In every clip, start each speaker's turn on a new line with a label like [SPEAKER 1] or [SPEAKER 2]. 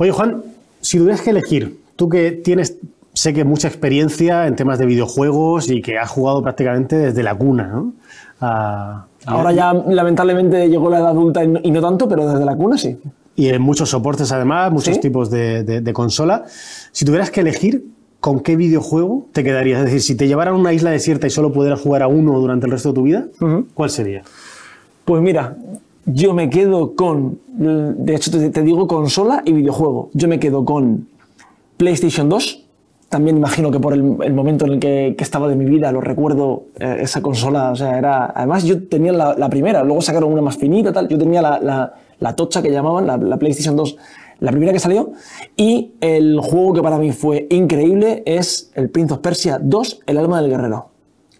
[SPEAKER 1] Oye, Juan, si tuvieras que elegir, tú que tienes, sé que mucha experiencia en temas de videojuegos y que has jugado prácticamente desde la cuna, ¿no?
[SPEAKER 2] Ah, Ahora ya lamentablemente llegó la edad adulta y no, tanto, pero desde la cuna sí.
[SPEAKER 1] Y en muchos soportes además, muchos tipos de, consola. Si tuvieras que elegir, ¿con qué videojuego te quedarías? Es decir, si te llevaran a una isla desierta y solo pudieras jugar a uno durante el resto de tu vida, ¿cuál sería?
[SPEAKER 2] Pues mira, yo me quedo con, de hecho te, digo consola y videojuego. Yo me quedo con PlayStation 2. También imagino que por el, momento en el que, estaba de mi vida, lo recuerdo, eh, esa consola, o sea, era... Además yo tenía la, primera, luego sacaron una más finita, tal. Yo tenía la, la, tocha que llamaban, la, PlayStation 2, la primera que salió. Y el juego que para mí fue increíble es el Prince of Persia 2, El alma del guerrero.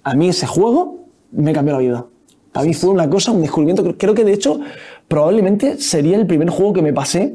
[SPEAKER 2] A mí ese juego me cambió la vida. Para mí fue una cosa, un descubrimiento. Creo que de hecho, probablemente sería el primer juego que me pasé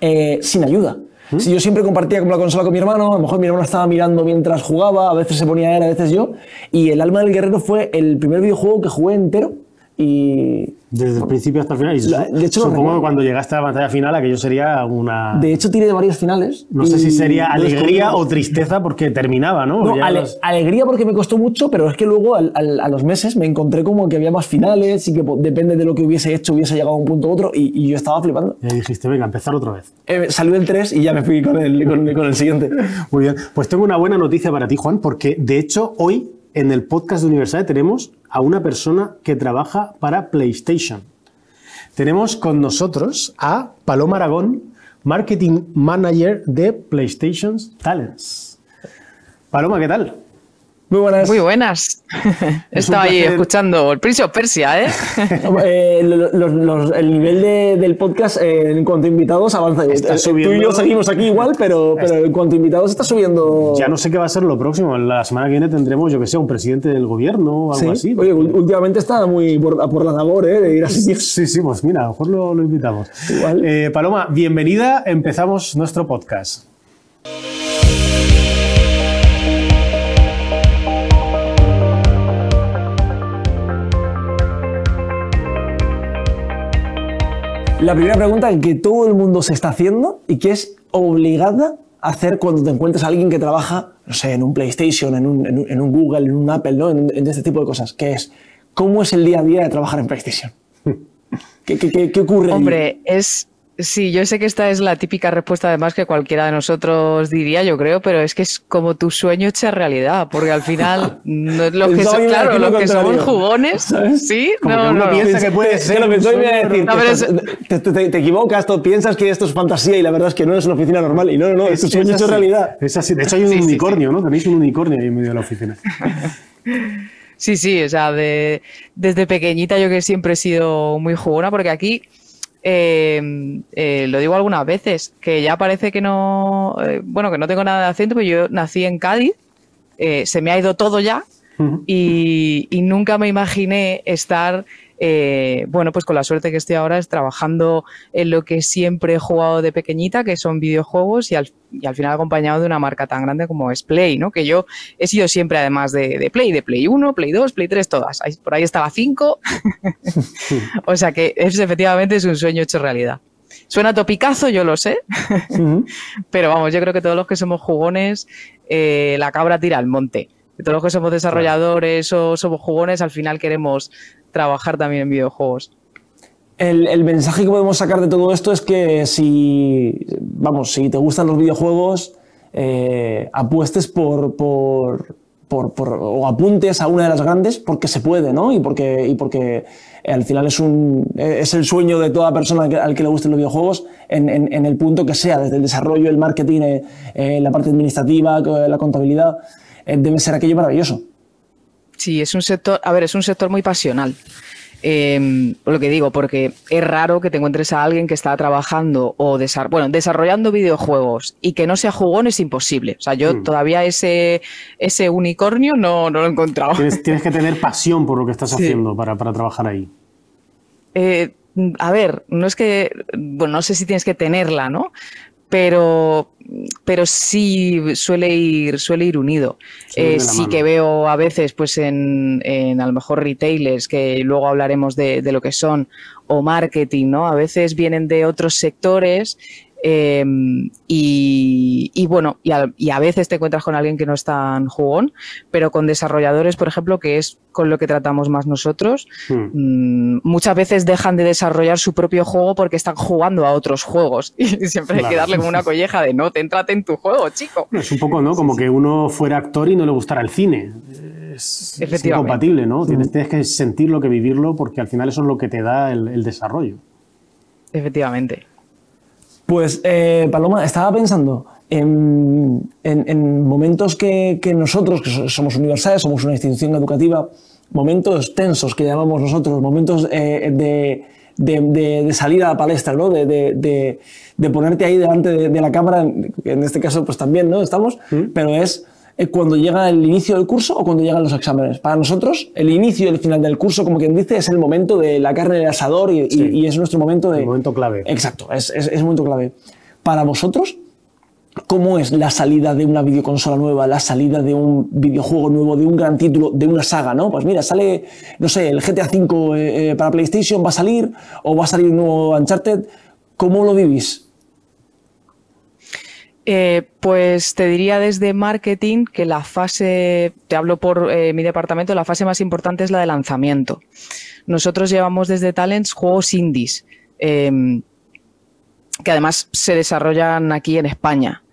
[SPEAKER 2] eh, sin ayuda. ¿Mm? Si yo siempre compartía como la consola con mi hermano, a lo mejor mi hermano estaba mirando mientras jugaba, a veces se ponía él, a veces yo. Y El Alma del Guerrero fue el primer videojuego que jugué entero y
[SPEAKER 1] desde el principio hasta el final. Y de hecho, supongo que cuando llegaste a la pantalla final, aquello sería una.
[SPEAKER 2] De hecho, tiré de varios finales.
[SPEAKER 1] No sé si sería alegría o tristeza porque terminaba, ¿no?
[SPEAKER 2] no Alegría porque me costó mucho, pero es que luego a los meses me encontré como que había más finales y que depende de lo que hubiese hecho, hubiese llegado a un punto u otro y, yo estaba flipando.
[SPEAKER 1] Y dijiste, venga, empezar otra vez.
[SPEAKER 2] Eh, salió el 3 y ya me fui con el, con, con el siguiente.
[SPEAKER 1] Muy bien. Pues tengo una buena noticia para ti, Juan, porque de hecho hoy en el podcast de Universal tenemos a una persona que trabaja para PlayStation. Tenemos con nosotros a Paloma Aragón, Marketing Manager de PlayStation Talents. Paloma, ¿qué tal?
[SPEAKER 3] Muy buenas. Muy buenas. Estaba ahí escuchando el Prince of Persia, ¿eh?
[SPEAKER 2] eh el nivel del podcast eh, en cuanto a invitados avanza. Está subiendo. Tú y yo seguimos aquí igual, pero, pero en cuanto a invitados está subiendo.
[SPEAKER 1] Ya no sé qué va a ser lo próximo. La semana que viene tendremos, yo que sé, un presidente del gobierno o algo así.
[SPEAKER 2] Oye, últimamente está muy por, la labor, ¿eh? De ir así.
[SPEAKER 1] Sí, sí, pues mira, a lo mejor lo, lo invitamos. Igual. Eh, Paloma, bienvenida. Empezamos nuestro podcast.
[SPEAKER 2] La primera pregunta que todo el mundo se está haciendo y que es obligada a hacer cuando te encuentras a alguien que trabaja, no sé, en un PlayStation, en un, en un, Google, en un Apple, ¿no? En, en, este tipo de cosas, que es, ¿cómo es el día a día de trabajar en PlayStation? ¿Qué, qué, qué, ocurre?
[SPEAKER 3] Hombre, es Sí, yo sé que esta es la típica respuesta además que cualquiera de nosotros diría, yo creo, pero es que es como tu sueño hecha realidad, porque al final no es lo que son, claro, lo que somos jugones, sí,
[SPEAKER 2] no, no, piensa que puede ser. lo que estoy a decir, te, equivocas, tú piensas que esto es fantasía y la verdad es que no es una oficina normal y no, no, no, es tu sueño hecho realidad.
[SPEAKER 1] Es así, de hecho hay un unicornio, ¿no? Tenéis un unicornio ahí en medio de la oficina.
[SPEAKER 3] Sí, sí, o sea, de, desde pequeñita yo que siempre he sido muy jugona, porque aquí Em, eh, lo digo algunas veces, que ya parece que no, eh, bueno, que no tengo nada de acento, pero yo nací en Cádiz, eh, se me ha ido todo ya y, y, nunca me imaginé estar eh, bueno, pues con la suerte que estoy ahora es trabajando en lo que siempre he jugado de pequeñita, que son videojuegos y al, final acompañado de una marca tan grande como es Play, ¿no? Que yo he sido siempre además de, Play, de Play 1, Play 2, Play 3, todas. Por ahí estaba 5. o sea que es, efectivamente es un sueño hecho realidad. Suena topicazo, yo lo sé, pero vamos, yo creo que todos los que somos jugones, eh, la cabra tira al monte. Todos los que somos desarrolladores o somos jugones, al final queremos trabajar también en videojuegos.
[SPEAKER 2] El, mensaje que podemos sacar de todo esto es que si, vamos, si te gustan los videojuegos, eh, apuestes por, por, o apuntes a una de las grandes porque se puede, ¿no? Y porque, y porque al final es, un, es el sueño de toda persona al que le gusten los videojuegos en, en, el punto que sea, desde el desarrollo, el marketing, eh, la parte administrativa, la contabilidad, eh, debe ser aquello maravilloso.
[SPEAKER 3] Sí, es un sector, a ver, es un sector muy pasional. Eh, lo que digo, porque es raro que te encuentres a alguien que está trabajando o bueno, desarrollando videojuegos y que no sea jugón es imposible. O sea, yo hmm. todavía ese, ese unicornio no, no, lo he encontrado.
[SPEAKER 1] Tienes, que tener pasión por lo que estás haciendo para, para, trabajar ahí.
[SPEAKER 3] Eh, a ver, no es que, bueno, no sé si tienes que tenerla, ¿no? pero, pero sí suele ir, suele ir unido. Eh, sí que veo a veces, pues en, en, a lo mejor retailers, que luego hablaremos de, de, lo que son, o marketing, ¿no? A veces vienen de otros sectores Em, y, bueno, y a, veces te encuentras con alguien que no es tan jugón, pero con desarrolladores, por ejemplo, que es con lo que tratamos más nosotros, hmm. mm, muchas veces dejan de desarrollar su propio juego porque están jugando a otros juegos. Y siempre hay que darle como una colleja de no, te entrate en tu juego, chico.
[SPEAKER 1] Es un poco, ¿no? Como que uno fuera actor y no le gustara el cine. Es, incompatible, ¿no? Tienes, hmm. tienes, que sentirlo, que vivirlo, porque al final eso es lo que te da el desarrollo.
[SPEAKER 3] Efectivamente.
[SPEAKER 2] Pues, eh, Paloma, estaba pensando en, momentos que, nosotros, que somos universidades, somos una institución educativa, momentos tensos que llamamos nosotros, momentos eh, de, salir a la palestra, ¿no? de, ponerte ahí delante de, la cámara, en este caso pues también, ¿no? Estamos, mm. pero es cuando llega el inicio del curso o cuando llegan los exámenes. Para nosotros, el inicio y el final del curso, como quien dice, es el momento de la carne del asador y, es nuestro momento de...
[SPEAKER 1] El momento clave.
[SPEAKER 2] Exacto, es, es, es momento clave. Para vosotros, ¿Cómo es la salida de una videoconsola nueva, la salida de un videojuego nuevo, de un gran título, de una saga, ¿no? Pues mira, sale, no sé, el GTA V eh, eh, para PlayStation, va a salir, o va a salir un nuevo Uncharted. ¿Cómo lo vivís?
[SPEAKER 3] Eh, pues te diría desde marketing que la fase, te hablo por eh, mi departamento, la fase más importante es la de lanzamiento. Nosotros llevamos desde Talents juegos indies, em, que además se desarrollan aquí en España.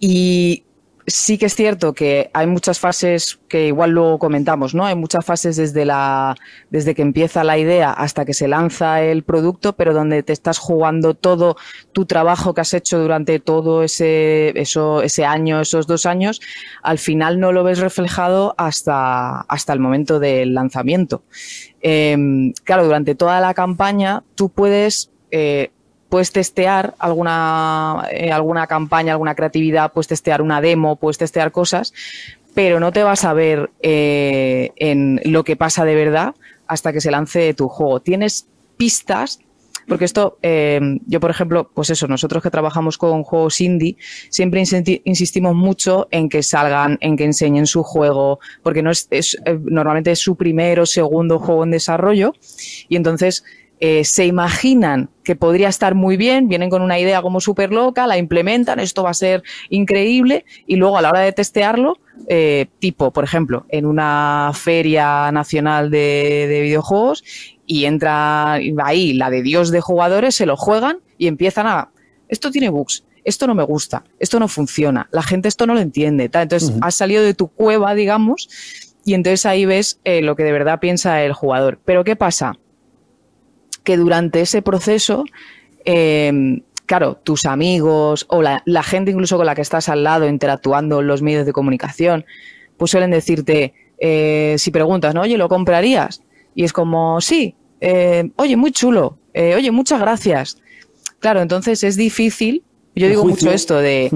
[SPEAKER 3] Y sí que es cierto que hay muchas fases que igual luego comentamos, ¿no? Hay muchas fases desde la desde que empieza la idea hasta que se lanza el producto, pero donde te estás jugando todo tu trabajo que has hecho durante todo ese eso ese año, esos dos años, al final no lo ves reflejado hasta hasta el momento del lanzamiento. Em, claro, durante toda la campaña tú puedes eh, puedes testear alguna, eh, alguna campaña, alguna creatividad, puedes testear una demo, puedes testear cosas, pero no te vas a ver eh, en lo que pasa de verdad hasta que se lance tu juego. Tienes pistas porque esto, eh, yo por ejemplo, pues eso, nosotros que trabajamos con juegos indie, siempre insistimos mucho en que salgan, en que enseñen su juego, porque no es, es normalmente es su primero o segundo juego en desarrollo, y entonces eh, se imaginan que podría estar muy bien, vienen con una idea como súper loca, la implementan, esto va a ser increíble y luego a la hora de testearlo, eh, tipo, por ejemplo, en una feria nacional de, videojuegos y entra ahí la de Dios de jugadores, se lo juegan y empiezan a, esto tiene bugs, esto no me gusta, esto no funciona, la gente esto no lo entiende, entonces has salido de tu cueva, digamos, y entonces ahí ves eh, lo que de verdad piensa el jugador. Pero ¿qué pasa? Que durante ese proceso, em, claro, tus amigos o la, gente incluso con la que estás al lado interactuando en los medios de comunicación, pues suelen decirte, eh, si preguntas, ¿no? Oye, ¿lo comprarías? Y es como, sí, eh, oye, muy chulo, eh, oye, muchas gracias. Claro, entonces es difícil, yo digo mucho esto de,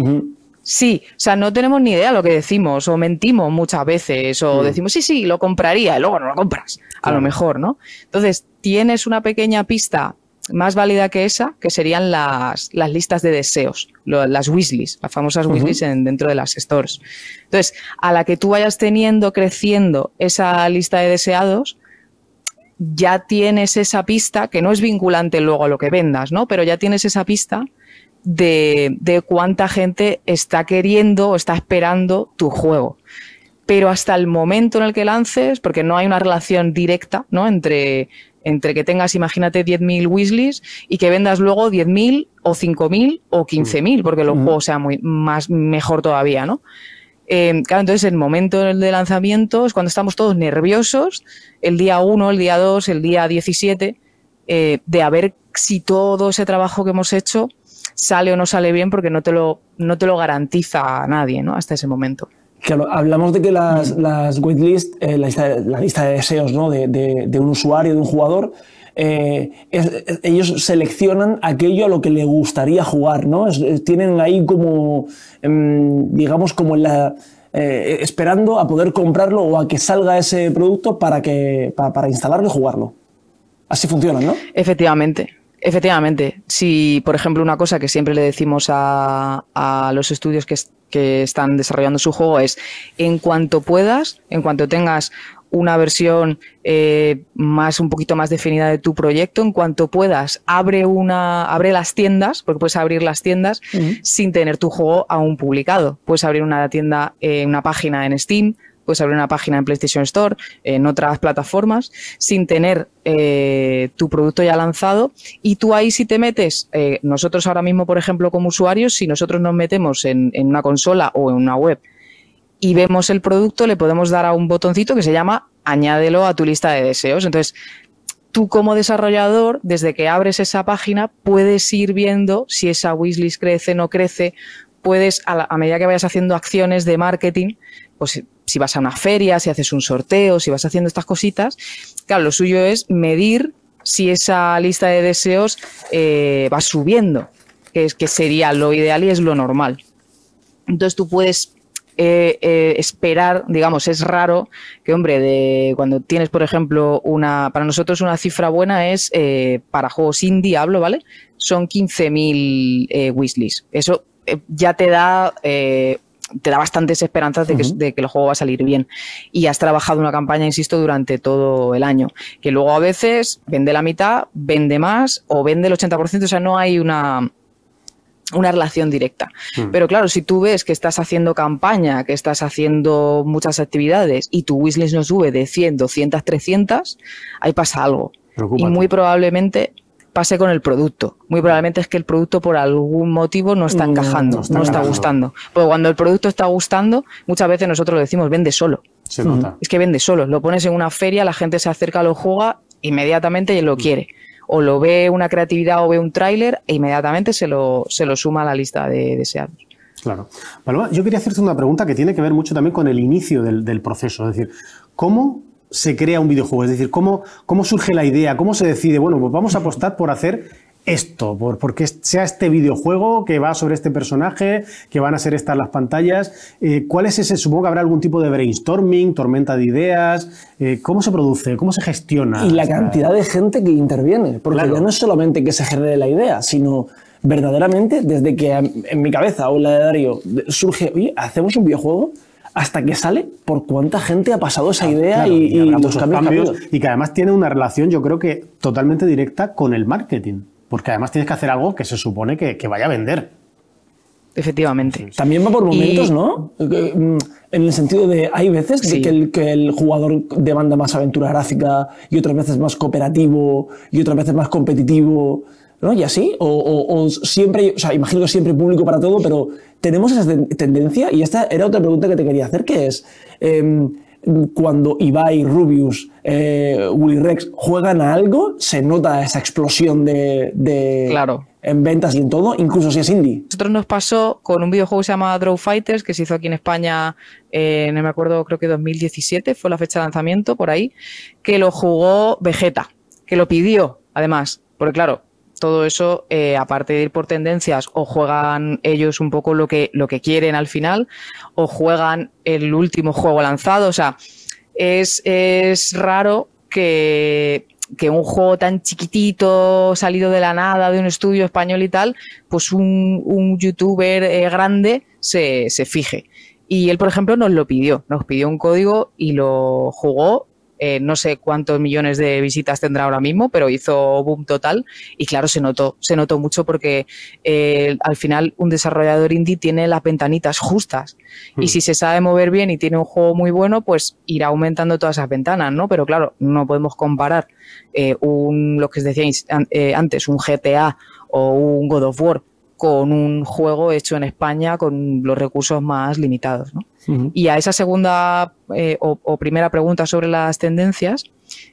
[SPEAKER 3] Sí, o sea, no tenemos ni idea de lo que decimos, o mentimos muchas veces, o mm. decimos, sí, sí, lo compraría, y luego no lo compras, a lo mejor, ¿no? Entonces, tienes una pequeña pista más válida que esa, que serían las, las listas de deseos, las wishlists, las famosas wishlists dentro de las stores. Entonces, a la que tú vayas teniendo, creciendo esa lista de deseados, ya tienes esa pista, que no es vinculante luego a lo que vendas, ¿no? Pero ya tienes esa pista de, de cuánta gente está queriendo o está esperando tu juego. Pero hasta el momento en el que lances, porque no hay una relación directa ¿no? entre, entre que tengas, imagínate, 10.000 Weasleys y que vendas luego 10.000 o 5.000 o 15.000, porque el juego sea muy, más, mejor todavía, ¿no? Eh, claro, entonces el momento de lanzamiento es cuando estamos todos nerviosos, el día 1, el día 2, el día 17, eh, de a ver si todo ese trabajo que hemos hecho sale o no sale bien porque no te lo, no te lo garantiza a nadie ¿no? hasta ese momento.
[SPEAKER 2] Claro, hablamos de que las, las waitlist, eh, la, lista, de deseos ¿no? de, de, un usuario, de un jugador, eh, ellos seleccionan aquello a lo que le gustaría jugar, ¿no? tienen ahí como, em, digamos, como la, eh, esperando a poder comprarlo o a que salga ese producto para, que, para, para instalarlo y jugarlo. Así funciona, ¿no?
[SPEAKER 3] Efectivamente. Efectivamente, si por ejemplo una cosa que siempre le decimos a, los estudios que, están desarrollando su juego es en cuanto puedas, en cuanto tengas una versión eh, más, un poquito más definida de tu proyecto. En cuanto puedas, abre una, abre las tiendas, porque puedes abrir las tiendas sin tener tu juego aún publicado. Puedes abrir una tienda, eh, una página en Steam, puedes abrir una página en PlayStation Store, en otras plataformas, sin tener eh, tu producto ya lanzado. Y tú ahí si te metes, eh, nosotros ahora mismo, por ejemplo, como usuarios, si nosotros nos metemos en, en una consola o en una web y vemos el producto, le podemos dar a un botoncito que se llama añádelo a tu lista de deseos. Entonces, tú como desarrollador, desde que abres esa página, puedes ir viendo si esa wishlist crece no crece. Puedes, a, la- a medida que vayas haciendo acciones de marketing, pues si vas a una feria, si haces un sorteo, si vas haciendo estas cositas, claro, lo suyo es medir si esa lista de deseos eh, va subiendo, que, es, que sería lo ideal y es lo normal. Entonces tú puedes eh, eh, esperar, digamos, es raro que, hombre, de cuando tienes, por ejemplo, una, para nosotros una cifra buena es, para juegos indie hablo, ¿vale? Son 15.000 eh, wishlists. Eso ya te da, te da bastantes esperanzas de que, de que el juego va a salir bien. Y has trabajado una campaña, insisto, durante todo el año. Que luego a veces vende la mitad, vende más o vende el 80%, o sea, no hay una una relación directa. Pero claro, si tú ves que estás haciendo campaña, que estás haciendo muchas actividades y tu wishlist no sube de 100, 200, 300, ahí pasa algo.
[SPEAKER 1] Preocúpate.
[SPEAKER 3] Y muy probablemente pase con el producto. Muy probablemente es que el producto por algún motivo no está
[SPEAKER 2] No,
[SPEAKER 3] encajando,
[SPEAKER 1] no
[SPEAKER 3] no
[SPEAKER 1] está
[SPEAKER 3] gustando. Porque cuando el producto está gustando, muchas veces nosotros lo decimos, vende solo.
[SPEAKER 1] Se nota.
[SPEAKER 3] Es que vende solo. Lo pones en una feria, la gente se acerca, lo juega, inmediatamente y
[SPEAKER 1] Mm.
[SPEAKER 3] lo quiere. O lo ve una creatividad o ve un tráiler e inmediatamente se lo, se lo suma a la lista de deseados.
[SPEAKER 1] Claro. Paloma, yo quería hacerte una pregunta que tiene que ver mucho también con el inicio del, del proceso. Es decir, ¿cómo se crea un videojuego? Es decir, ¿cómo, ¿cómo surge la idea? ¿Cómo se decide? Bueno, pues vamos a apostar por hacer esto, por, porque sea este videojuego que va sobre este personaje, que van a ser estas las pantallas. Eh, ¿Cuál es ese? Supongo que habrá algún tipo de brainstorming, tormenta de ideas. Eh, ¿Cómo se produce? ¿Cómo se gestiona?
[SPEAKER 2] Y la cantidad de gente que interviene, porque
[SPEAKER 1] Claro.
[SPEAKER 2] ya no es solamente que se genere la idea, sino verdaderamente desde que en mi cabeza o en la de Darío surge, oye, hacemos un videojuego, hasta que sale, por cuánta gente ha pasado esa idea
[SPEAKER 1] Claro,
[SPEAKER 2] y, los cambios,
[SPEAKER 1] y que además tiene una relación, yo creo que totalmente directa con el marketing. Porque además tienes que hacer algo que se supone que, que vaya a vender.
[SPEAKER 3] Efectivamente.
[SPEAKER 2] También va por momentos,
[SPEAKER 3] Y-
[SPEAKER 2] ¿no? Que, mm, En el sentido de, hay veces de que, el, que el jugador demanda más aventura gráfica y otras veces más cooperativo y otras veces más competitivo, ¿no? Y así, o, o- o siempre, o sea, imagino que siempre hay público para todo, pero tenemos esa ten- tendencia y esta era otra pregunta que te quería hacer, que es, em, cuando Ibai, Rubius, eh, Willy Rex juegan a algo, se nota esa explosión de, de-
[SPEAKER 3] Claro.
[SPEAKER 2] en ventas y en todo, incluso si es indie.
[SPEAKER 3] Nosotros nos pasó con un videojuego que se llama Draw Fighters, que se hizo aquí en España, eh, no me acuerdo, creo que 2017 fue la fecha de lanzamiento, por ahí, que lo jugó Vegeta, que lo pidió, además, porque claro, todo eso, eh, aparte de ir por tendencias, o juegan ellos un poco lo que, lo que quieren al final, o juegan el último juego lanzado, o sea, es, es raro que, que un juego tan chiquitito, salido de la nada, de un estudio español y tal, pues un, un youtuber eh, grande se, se fije. Y él, por ejemplo, nos lo pidió, nos pidió un código y lo jugó. Eh, no sé cuántos millones de visitas tendrá ahora mismo, pero hizo boom total. Y claro, se notó, se notó mucho porque eh, al final un desarrollador indie tiene las ventanitas justas. Y si se sabe mover bien y tiene un juego muy bueno, pues irá aumentando todas esas ventanas, ¿no? Pero claro, no podemos comparar eh, un, lo que os decíais an- antes, un GTA o un God of War con un juego hecho en España con los recursos más limitados, ¿no? Y a esa segunda eh, o, o primera pregunta sobre las tendencias,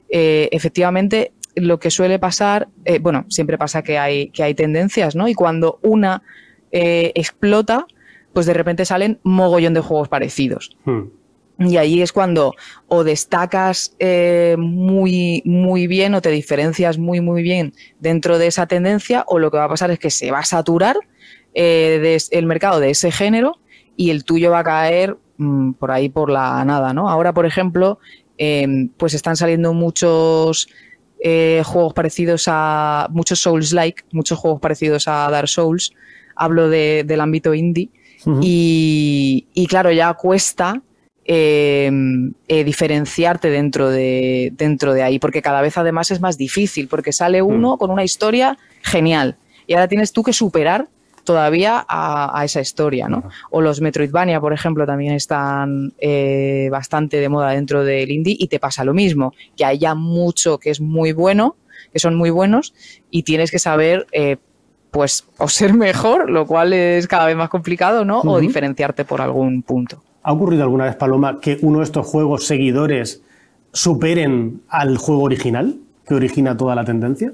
[SPEAKER 3] eh, efectivamente lo que suele pasar, eh, bueno, siempre pasa que hay, que hay tendencias, ¿no? Y cuando una explota, pues de repente salen mogollón de juegos parecidos.
[SPEAKER 1] Hmm.
[SPEAKER 3] Y ahí es cuando o destacas eh, muy, muy bien o te diferencias muy, muy bien dentro de esa tendencia o lo que va a pasar es que se va a saturar eh, el mercado de ese género y el tuyo va a caer mm, por ahí por la nada, ¿no? Ahora, por ejemplo, eh, pues están saliendo muchos eh, juegos parecidos a muchos Souls-like, muchos juegos parecidos a Dark Souls. Hablo de- del ámbito indie. y, y claro, ya cuesta eh, eh, diferenciarte dentro de, dentro de ahí, porque cada vez además es más difícil, porque sale
[SPEAKER 1] Mm.
[SPEAKER 3] uno con una historia genial y ahora tienes tú que superar todavía a, a esa historia, ¿no? O los Metroidvania, por ejemplo, también están eh, bastante de moda dentro del indie y te pasa lo mismo, que hay ya mucho que es muy bueno, que son muy buenos y tienes que saber, eh, pues, o ser mejor, lo cual es cada vez más complicado, ¿no? O diferenciarte por algún punto.
[SPEAKER 1] ¿Ha ocurrido alguna vez, Paloma, que uno de estos juegos seguidores superen al juego original que origina toda la tendencia?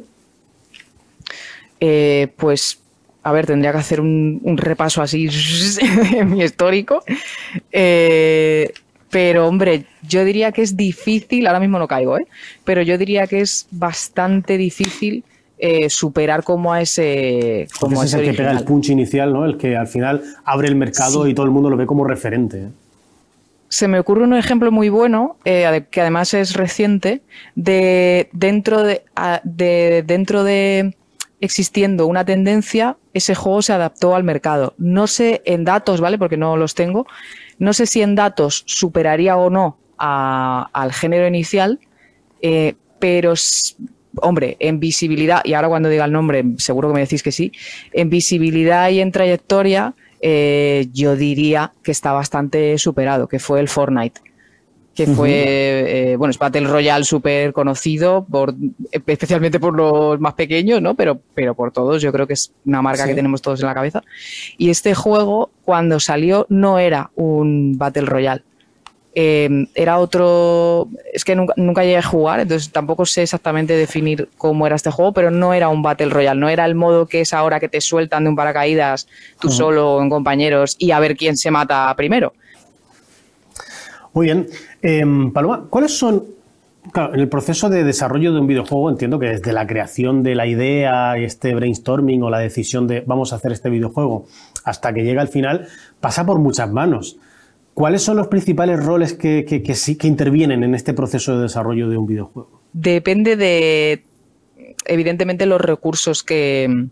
[SPEAKER 3] Eh, pues, a ver, tendría que hacer un, repaso así en mi histórico. Eh, pero, hombre, yo diría que es difícil, ahora mismo no caigo, ¿eh? pero yo diría que es bastante difícil eh, superar como a ese. Como
[SPEAKER 1] ese es el que pega el punch inicial, ¿no? El que al final abre el mercado
[SPEAKER 3] Sí.
[SPEAKER 1] y todo el mundo lo ve como referente. ¿eh?
[SPEAKER 3] se me ocurre un ejemplo muy bueno, eh, que además es reciente, de dentro de, de dentro de existiendo una tendencia, ese juego se adaptó al mercado. No sé en datos, ¿vale? Porque no los tengo. No sé si en datos superaría o no a- al género inicial, eh, pero hombre, en visibilidad, y ahora cuando diga el nombre, seguro que me decís que sí, en visibilidad y en trayectoria, eh, yo diría que está bastante superado, que fue el Fortnite. Que fue, eh, bueno, es Battle Royale súper conocido, por, especialmente por los más pequeños, ¿no? Pero, pero por todos, yo creo que es una marca
[SPEAKER 1] Sí.
[SPEAKER 3] que tenemos todos en la cabeza. Y este juego, cuando salió, no era un Battle Royale. Eh, era otro. Es que nunca, nunca llegué a jugar, entonces tampoco sé exactamente definir cómo era este juego, pero no era un Battle Royale, no era el modo que es ahora que te sueltan de un paracaídas tú solo o en compañeros y a ver quién se mata primero.
[SPEAKER 1] Muy bien. Em, Paloma, ¿cuáles son, claro, en el proceso de desarrollo de un videojuego, entiendo que desde la creación de la idea y este brainstorming o la decisión de vamos a hacer este videojuego hasta que llega al final, pasa por muchas manos. ¿Cuáles son los principales roles que, sí que intervienen en este proceso de desarrollo de un videojuego?
[SPEAKER 3] Depende de, evidentemente, los recursos que,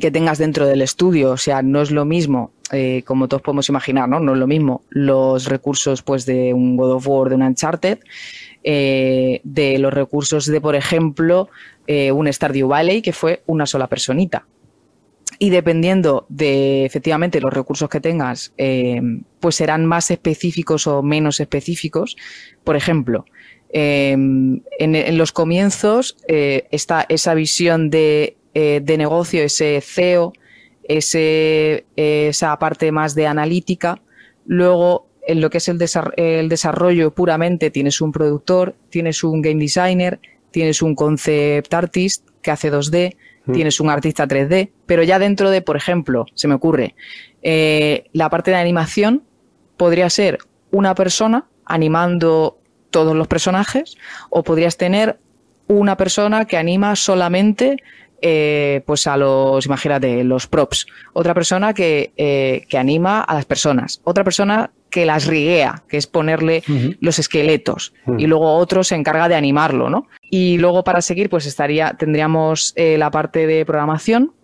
[SPEAKER 3] que tengas dentro del estudio. O sea, no es lo mismo, eh, como todos podemos imaginar, ¿no? No es lo mismo los recursos pues, de un God of War, de un Uncharted, eh, de los recursos de, por ejemplo, eh, un Stardew Valley, que fue una sola personita. Y dependiendo de efectivamente los recursos que tengas, eh, pues serán más específicos o menos específicos. Por ejemplo, eh, en, los comienzos eh, está esa visión de, de negocio, ese CEO, ese, esa parte más de analítica. Luego, en lo que es el, el desarrollo puramente, tienes un productor, tienes un game designer, tienes un concept artist que hace 2D,
[SPEAKER 1] Mm.
[SPEAKER 3] tienes un artista 3D, pero ya dentro de, por ejemplo, se me ocurre, eh, la parte de animación podría ser una persona animando todos los personajes o podrías tener una persona que anima solamente eh, pues a los, imagínate, los props. Otra persona que, eh, que anima a las personas. Otra persona que las riguea, que es ponerle los esqueletos. Y luego otro se encarga de animarlo, ¿no? Y luego para seguir, pues estaría, tendríamos eh, la parte de programación,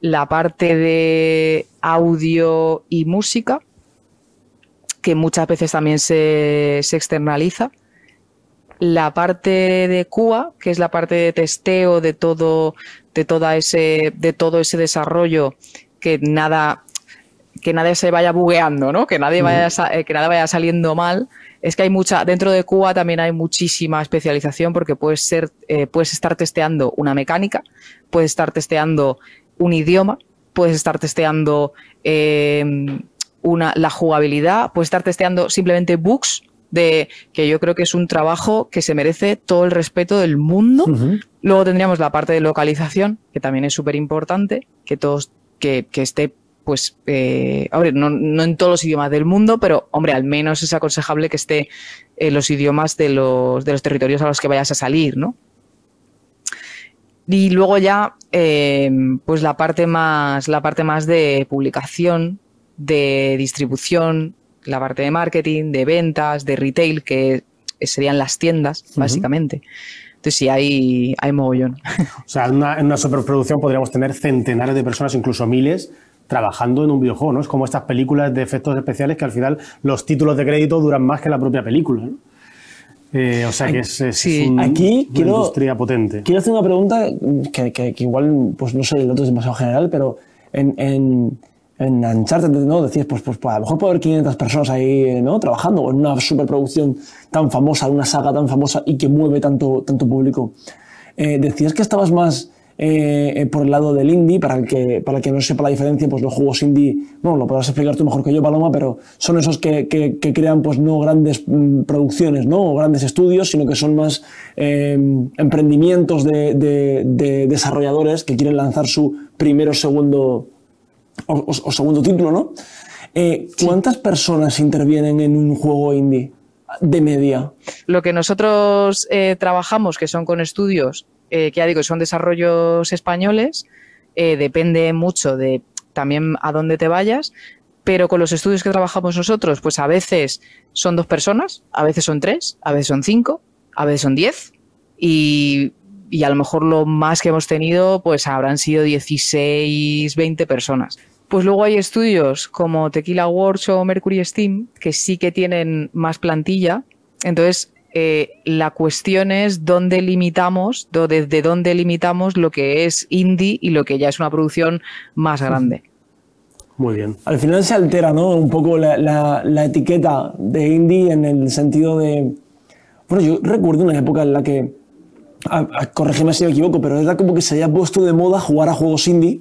[SPEAKER 3] la parte de audio y música, que muchas veces también se, se externaliza. La parte de QA, que es la parte de testeo de todo, de toda ese, de todo ese desarrollo, que nada, que nadie se vaya bugueando, ¿no? Que nadie vaya, eh, que nada vaya saliendo mal. Es que hay mucha, dentro de QA también hay muchísima especialización porque puedes ser, eh, puedes estar testeando una mecánica, puedes estar testeando un idioma, puedes estar testeando eh, una, la jugabilidad, puedes estar testeando simplemente bugs de que yo creo que es un trabajo que se merece todo el respeto del mundo. Luego tendríamos la parte de localización, que también es súper importante, que todos, que, que esté, pues, eh, a ver, no, no en todos los idiomas del mundo, pero, hombre, al menos es aconsejable que esté en los idiomas de los, de los territorios a los que vayas a salir, ¿no? Y luego ya, eh, pues la parte más, la parte más de publicación, de distribución, la parte de marketing, de ventas, de retail, que serían las tiendas, básicamente. Entonces sí, hay, hay mogollón.
[SPEAKER 1] O sea, en una, en una superproducción podríamos tener centenares de personas, incluso miles, trabajando en un videojuego, ¿no? Es como estas películas de efectos especiales que al final los títulos de crédito duran más que la propia película, ¿no? Eh, o sea que es, es
[SPEAKER 2] Sí,
[SPEAKER 1] un-
[SPEAKER 2] aquí
[SPEAKER 1] una
[SPEAKER 2] quiero-
[SPEAKER 1] industria potente.
[SPEAKER 2] Quiero hacer una pregunta que, que- que igual, pues no sé, el otro es demasiado general, pero en, en, en Uncharted, ¿no? Decías, pues, pues, pues, a lo mejor puede haber 500 personas ahí, ¿no? Trabajando en una superproducción tan famosa, una saga tan famosa y que mueve tanto, tanto público. Eh, decías que estabas más eh, eh, por el lado del indie, para el, que, para el que no sepa la diferencia, pues los juegos indie, bueno, lo podrás explicar tú mejor que yo, Paloma, pero son esos que, que- que crean pues no grandes mm, producciones, ¿no? O grandes estudios, sino que son más eh, emprendimientos de, de- de desarrolladores que quieren lanzar su primero o segundo, o, o- o segundo título, ¿no? Eh, ¿Cuántas personas intervienen en un juego indie de media?
[SPEAKER 3] Lo que nosotros trabajamos, que son con estudios, eh, que ya digo, son desarrollos españoles, eh, depende mucho de también a dónde te vayas, pero con los estudios que trabajamos nosotros, pues a veces son dos personas, a veces son tres, a veces son cinco, a veces son diez, y, y a lo mejor lo más que hemos tenido, pues habrán sido 16, 20 personas. Pues luego hay estudios como Tequila Works o Mercury Steam que sí que tienen más plantilla. Entonces, eh, la cuestión es dónde limitamos, do- desde dónde limitamos lo que es indie y lo que ya es una producción más grande.
[SPEAKER 1] Muy bien.
[SPEAKER 2] Al final se altera, ¿no? Un poco la, la- la etiqueta de indie en el sentido de. Bueno, yo recuerdo una época en la que. a- a- corrígeme si me equivoco, pero era como que se había puesto de moda jugar a juegos indie,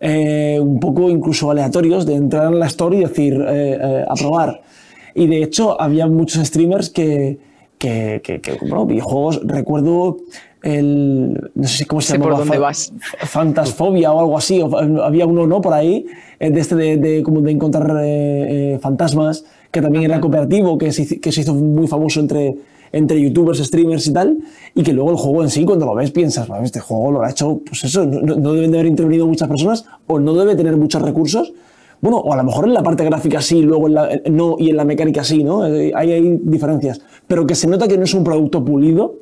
[SPEAKER 2] eh, un poco incluso aleatorios, de entrar en la store y decir, eh, eh, a probar. Y de hecho, había muchos streamers que. Que, que- que, bueno, videojuegos. Recuerdo el. No sé cómo se
[SPEAKER 3] Sé por
[SPEAKER 2] llamaba.
[SPEAKER 3] dónde
[SPEAKER 2] fa-
[SPEAKER 3] vas.
[SPEAKER 2] Fantasfobia o algo así, o había uno no por ahí, eh, de este de, de, como de encontrar eh, eh, fantasmas, que también era cooperativo, que se, que se hizo muy famoso entre, entre youtubers, streamers y tal, y que luego el juego en sí, cuando lo ves, piensas, "Vale, este juego lo ha hecho, pues eso, no, no- no deben de haber intervenido muchas personas, o no debe tener muchos recursos, bueno, o a lo mejor en la parte gráfica sí, luego en la, no, y en la mecánica sí, ¿no? Eh, Ahí hay diferencias, pero que se nota que no es un producto pulido,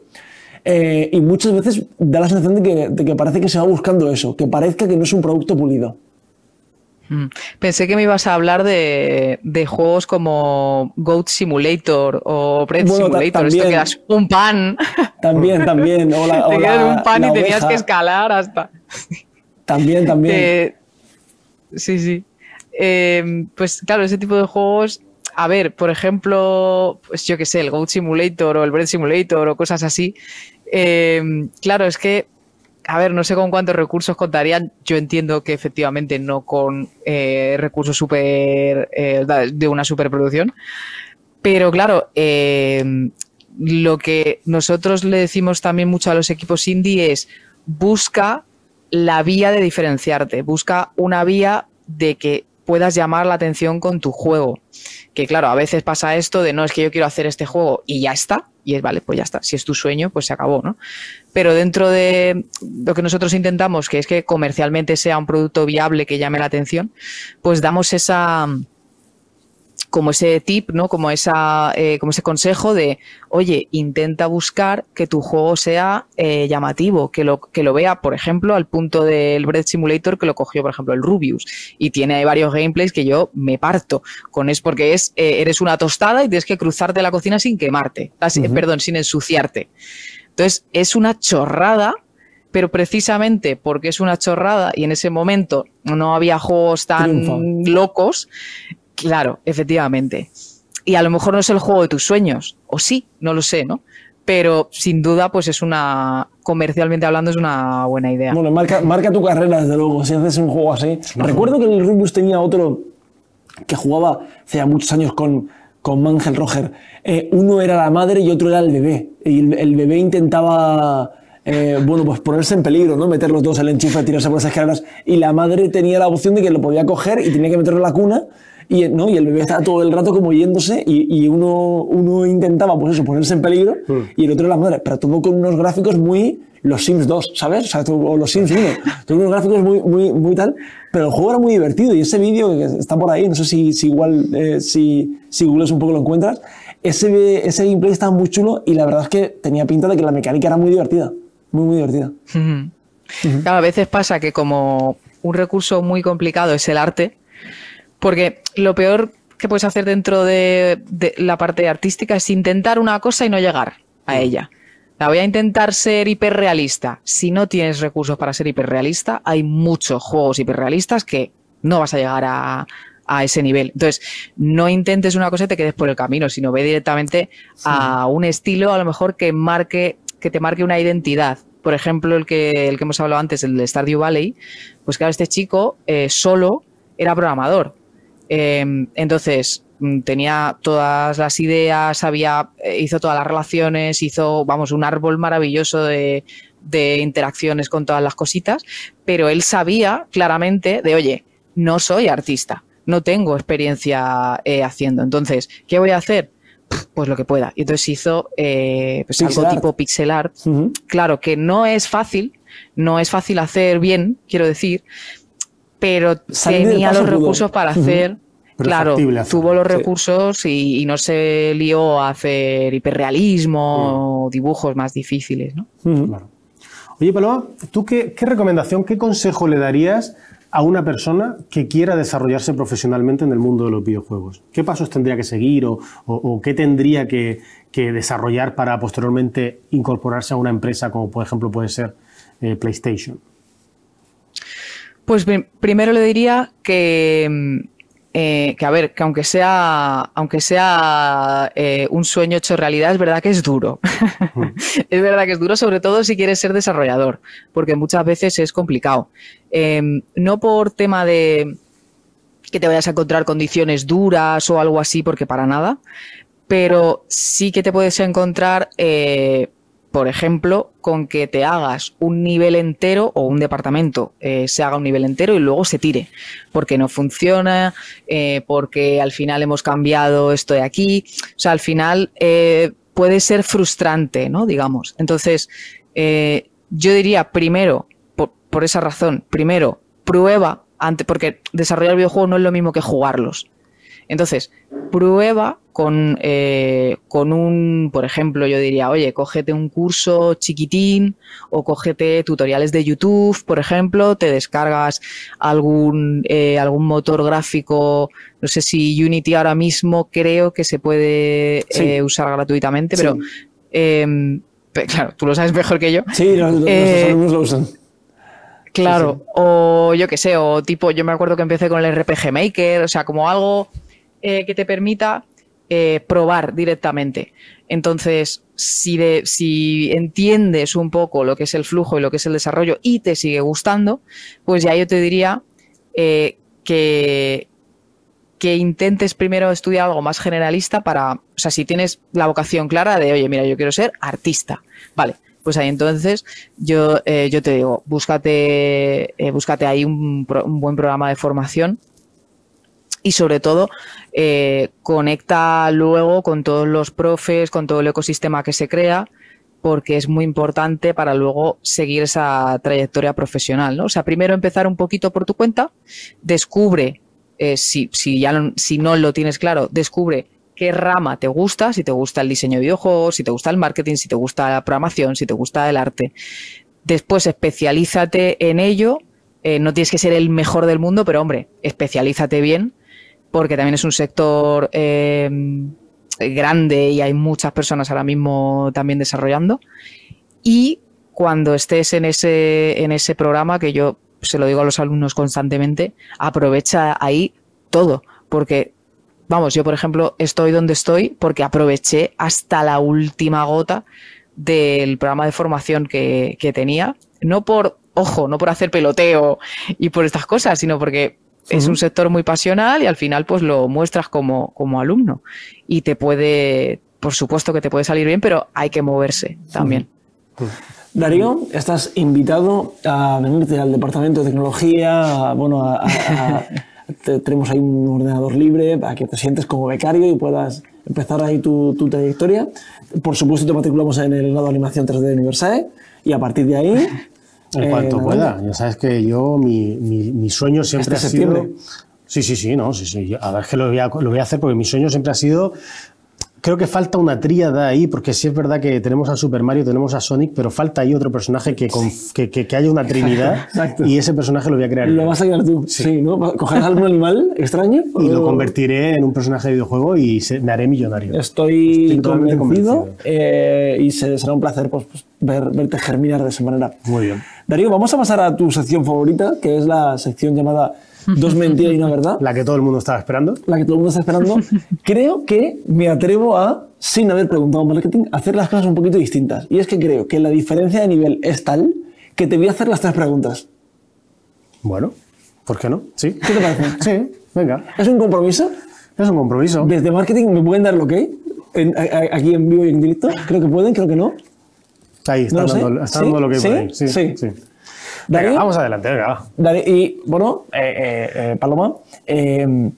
[SPEAKER 2] eh, y muchas veces da la sensación de que, de que parece que se va buscando eso, que parezca que no es un producto pulido.
[SPEAKER 3] Mm. Pensé que me ibas a hablar de, de juegos como Goat Simulator o Bread
[SPEAKER 2] Bueno,
[SPEAKER 3] Simulator, esto que eras un pan,
[SPEAKER 2] También, también. O la, o
[SPEAKER 3] te quedas
[SPEAKER 2] la-
[SPEAKER 3] un pan y tenías que escalar hasta...
[SPEAKER 2] También, también.
[SPEAKER 3] Eh, sí, sí. Eh, pues claro, ese tipo de juegos, a ver, por ejemplo, pues yo qué sé, el Goat Simulator o el Bread Simulator o cosas así. eh, claro, es que, a ver, no sé con cuántos recursos contarían. Yo entiendo que efectivamente no con eh, recursos super eh, de una superproducción. Pero claro, eh, lo que nosotros le decimos también mucho a los equipos indie es busca la vía de diferenciarte, busca una vía de que puedas llamar la atención con tu juego. Que claro, a veces pasa esto de no es que yo quiero hacer este juego y ya está, y es vale, pues ya está. Si es tu sueño, pues se acabó, ¿no? Pero dentro de lo que nosotros intentamos, que es que comercialmente sea un producto viable que llame la atención, pues damos esa como ese tip, ¿no? Como esa, eh, como ese consejo de, oye, intenta buscar que tu juego sea eh, llamativo, que lo, que lo vea, por ejemplo, al punto del Bread Simulator que lo cogió, por ejemplo, el Rubius. Y tiene varios gameplays que yo me parto con es porque es, eh, eres una tostada y tienes que cruzarte la cocina sin quemarte, así, perdón, sin ensuciarte. Entonces, es una chorrada, pero precisamente porque es una chorrada y en ese momento no había juegos tan locos, claro, efectivamente. Y a lo mejor no es el juego de tus sueños, o sí, no lo sé, ¿no? Pero sin duda, pues es una, comercialmente hablando, es una buena idea.
[SPEAKER 2] Bueno, marca, marca tu carrera, desde luego, si haces un juego así. Recuerdo que el Rubius tenía otro que jugaba hace ya muchos años con, con Mangel Roger. Eh, uno era la madre y otro era el bebé. Y el, el bebé intentaba, eh, bueno, pues ponerse en peligro, ¿no? Meter los dos el enchufe, tirarse por esas escaleras. Y la madre tenía la opción de que lo podía coger y tenía que meterlo en la cuna. Y, ¿no? y el bebé estaba todo el rato como yéndose y, y uno, uno intentaba, pues eso, ponerse en peligro y el otro era la madre. Pero todo con unos gráficos muy los Sims 2, ¿sabes? O, sea, tú- o los Sims 1. Tuvo unos gráficos muy, muy, muy tal, pero el juego era muy divertido y ese vídeo que está por ahí, no sé si, si igual, eh, si, si googles un poco lo encuentras, ese, ese gameplay estaba muy chulo y la verdad es que tenía pinta de que la mecánica era muy divertida, muy, muy divertida.
[SPEAKER 3] Ujú. Claro, a veces pasa que como un recurso muy complicado es el arte, porque lo peor que puedes hacer dentro de, la parte artística es intentar una cosa y no llegar a mm. ella. La voy a intentar ser hiperrealista. Si no tienes recursos para ser hiperrealista, hay muchos juegos hiperrealistas que no vas a llegar a, ese nivel. Entonces, no intentes una cosa y te quedes por el camino, sino ve directamente a un estilo, a lo mejor que marque, que te marque una identidad. Por ejemplo, el que, el que hemos hablado antes, el de Stardew Valley, pues claro, este chico eh, solo era programador. Em, entonces, mm, tenía todas las ideas, había, eh, hizo todas las relaciones, hizo, vamos, un árbol maravilloso de, interacciones con todas las cositas, pero él sabía claramente de, oye, no soy artista, no tengo experiencia eh, haciendo. Entonces, ¿qué voy a hacer? Pues lo que pueda. Y entonces hizo eh, pues algo tipo pixel art. Claro que no es fácil, no es fácil hacer bien, quiero decir, pero tenía los recursos para hacer. Claro, tuvo los recursos y, no se lió a hacer hiperrealismo o dibujos más difíciles. ¿no?
[SPEAKER 1] Oye, Paloma, ¿tú qué, recomendación, qué consejo le darías a una persona que quiera desarrollarse profesionalmente en el mundo de los videojuegos? ¿Qué pasos tendría que seguir o, qué tendría que, desarrollar para posteriormente incorporarse a una empresa como por ejemplo puede ser eh, PlayStation?
[SPEAKER 3] Pues primero le diría que, eh, que, a ver, que aunque sea, aunque sea eh, un sueño hecho realidad, es verdad que es duro. Mm. es verdad que es duro, sobre todo si quieres ser desarrollador, porque muchas veces es complicado. Em, no por tema de que te vayas a encontrar condiciones duras o algo así, porque para nada, pero sí que te puedes encontrar eh, por ejemplo, con que te hagas un nivel entero o un departamento eh, se haga un nivel entero y luego se tire, porque no funciona, eh, porque al final hemos cambiado esto de aquí. O sea, al final eh, puede ser frustrante, ¿no? Digamos. Entonces, yo diría primero, por, por, esa razón, primero, prueba, antes, porque desarrollar videojuegos no es lo mismo que jugarlos. Entonces, prueba con, eh, con un, por ejemplo, yo diría, oye, cógete un curso chiquitín o cógete tutoriales de YouTube, por ejemplo, te descargas algún, eh, algún motor gráfico, no sé si Unity ahora mismo creo que se puede eh, usar gratuitamente, pero em, claro, tú lo sabes mejor que yo.
[SPEAKER 2] Sí, los, alumnos lo usan.
[SPEAKER 3] Claro, o yo qué sé, o tipo, yo me acuerdo que empecé con el RPG Maker, o sea, como algo que te permita eh, probar directamente. Entonces, si, entiendes un poco lo que es el flujo y lo que es el desarrollo y te sigue gustando, pues ya yo te diría eh, que, intentes primero estudiar algo más generalista para, o sea, si tienes la vocación clara de, oye, mira, yo quiero ser artista, vale, pues ahí entonces yo, eh, yo te digo, búscate, búscate ahí un, un, buen programa de formación y sobre todo eh, conecta luego con todos los profes, con todo el ecosistema que se crea, porque es muy importante para luego seguir esa trayectoria profesional. ¿no? O sea, primero empezar un poquito por tu cuenta, descubre, eh, si, si, ya no, si no lo tienes claro, descubre qué rama te gusta, si te gusta el diseño de videojuegos, si te gusta el marketing, si te gusta la programación, si te gusta el arte. Después especialízate en ello. Eh, no tienes que ser el mejor del mundo, pero hombre, especialízate bien porque también es un sector eh, grande y hay muchas personas ahora mismo también desarrollando. Y cuando estés en ese, en ese programa, que yo se lo digo a los alumnos constantemente, aprovecha ahí todo, porque vamos, yo por ejemplo estoy donde estoy porque aproveché hasta la última gota del programa de formación que, que, tenía, no por, ojo, no por hacer peloteo y por estas cosas, sino porque es un sector muy pasional y al final pues lo muestras como, como alumno. Y te puede, por supuesto que te puede salir bien, pero hay que moverse también.
[SPEAKER 2] Darío, estás invitado a venirte al departamento de tecnología, bueno, tenemos ahí un ordenador libre para que te sientes como becario y puedas empezar ahí tu, tu trayectoria. Por supuesto, te matriculamos en el grado de animación 3D de Universae y a partir de ahí
[SPEAKER 1] en cuanto eh, pueda. Ya sabes que yo, mi, mi, sueño siempre
[SPEAKER 2] ¿Este
[SPEAKER 1] ha sido. Sí, sí, sí, no, sí, sí. A ver, es que lo voy a, lo voy a hacer porque mi sueño siempre ha sido creo que falta una tríada ahí, porque sí es verdad que tenemos a Super Mario, tenemos a Sonic, pero falta ahí otro personaje que, con- que, que- que haya una trinidad
[SPEAKER 2] Exacto.
[SPEAKER 1] y ese personaje lo voy a crear.
[SPEAKER 2] Lo vas a crear tú, sí, ¿no? ¿Cogerás algún animal extraño?
[SPEAKER 1] Y lo convertiré en un personaje de videojuego y se- me haré millonario.
[SPEAKER 2] Estoy,
[SPEAKER 1] Estoy totalmente
[SPEAKER 2] convencido,
[SPEAKER 1] convencido.
[SPEAKER 2] eh, y se- será un placer pues, pues, ver, verte germinar de esa manera.
[SPEAKER 1] Muy bien.
[SPEAKER 2] Darío, vamos a pasar a tu sección favorita, que es la sección llamada Dos mentiras y una verdad,
[SPEAKER 1] La que todo el mundo estaba esperando.
[SPEAKER 2] la que todo el mundo está esperando. Creo que me atrevo a, sin haber preguntado marketing, hacer las cosas un poquito distintas. Y es que creo que la diferencia de nivel es tal que te voy a hacer las tres preguntas.
[SPEAKER 1] Bueno, ¿por qué no? Sí.
[SPEAKER 2] ¿Qué te parece?
[SPEAKER 1] Sí, venga.
[SPEAKER 2] ¿Es un compromiso?
[SPEAKER 1] Es un compromiso.
[SPEAKER 2] Desde marketing me pueden dar lo que aquí en vivo y en directo. Creo que pueden, creo que no.
[SPEAKER 1] Ahí, está
[SPEAKER 2] No
[SPEAKER 1] dando, está dando lo que hay
[SPEAKER 2] ¿Sí?
[SPEAKER 1] Sí,
[SPEAKER 2] Sí. Darío,
[SPEAKER 1] Venga, vamos adelante, venga.
[SPEAKER 2] Dale, y bueno, eh, eh, eh, Paloma, eh,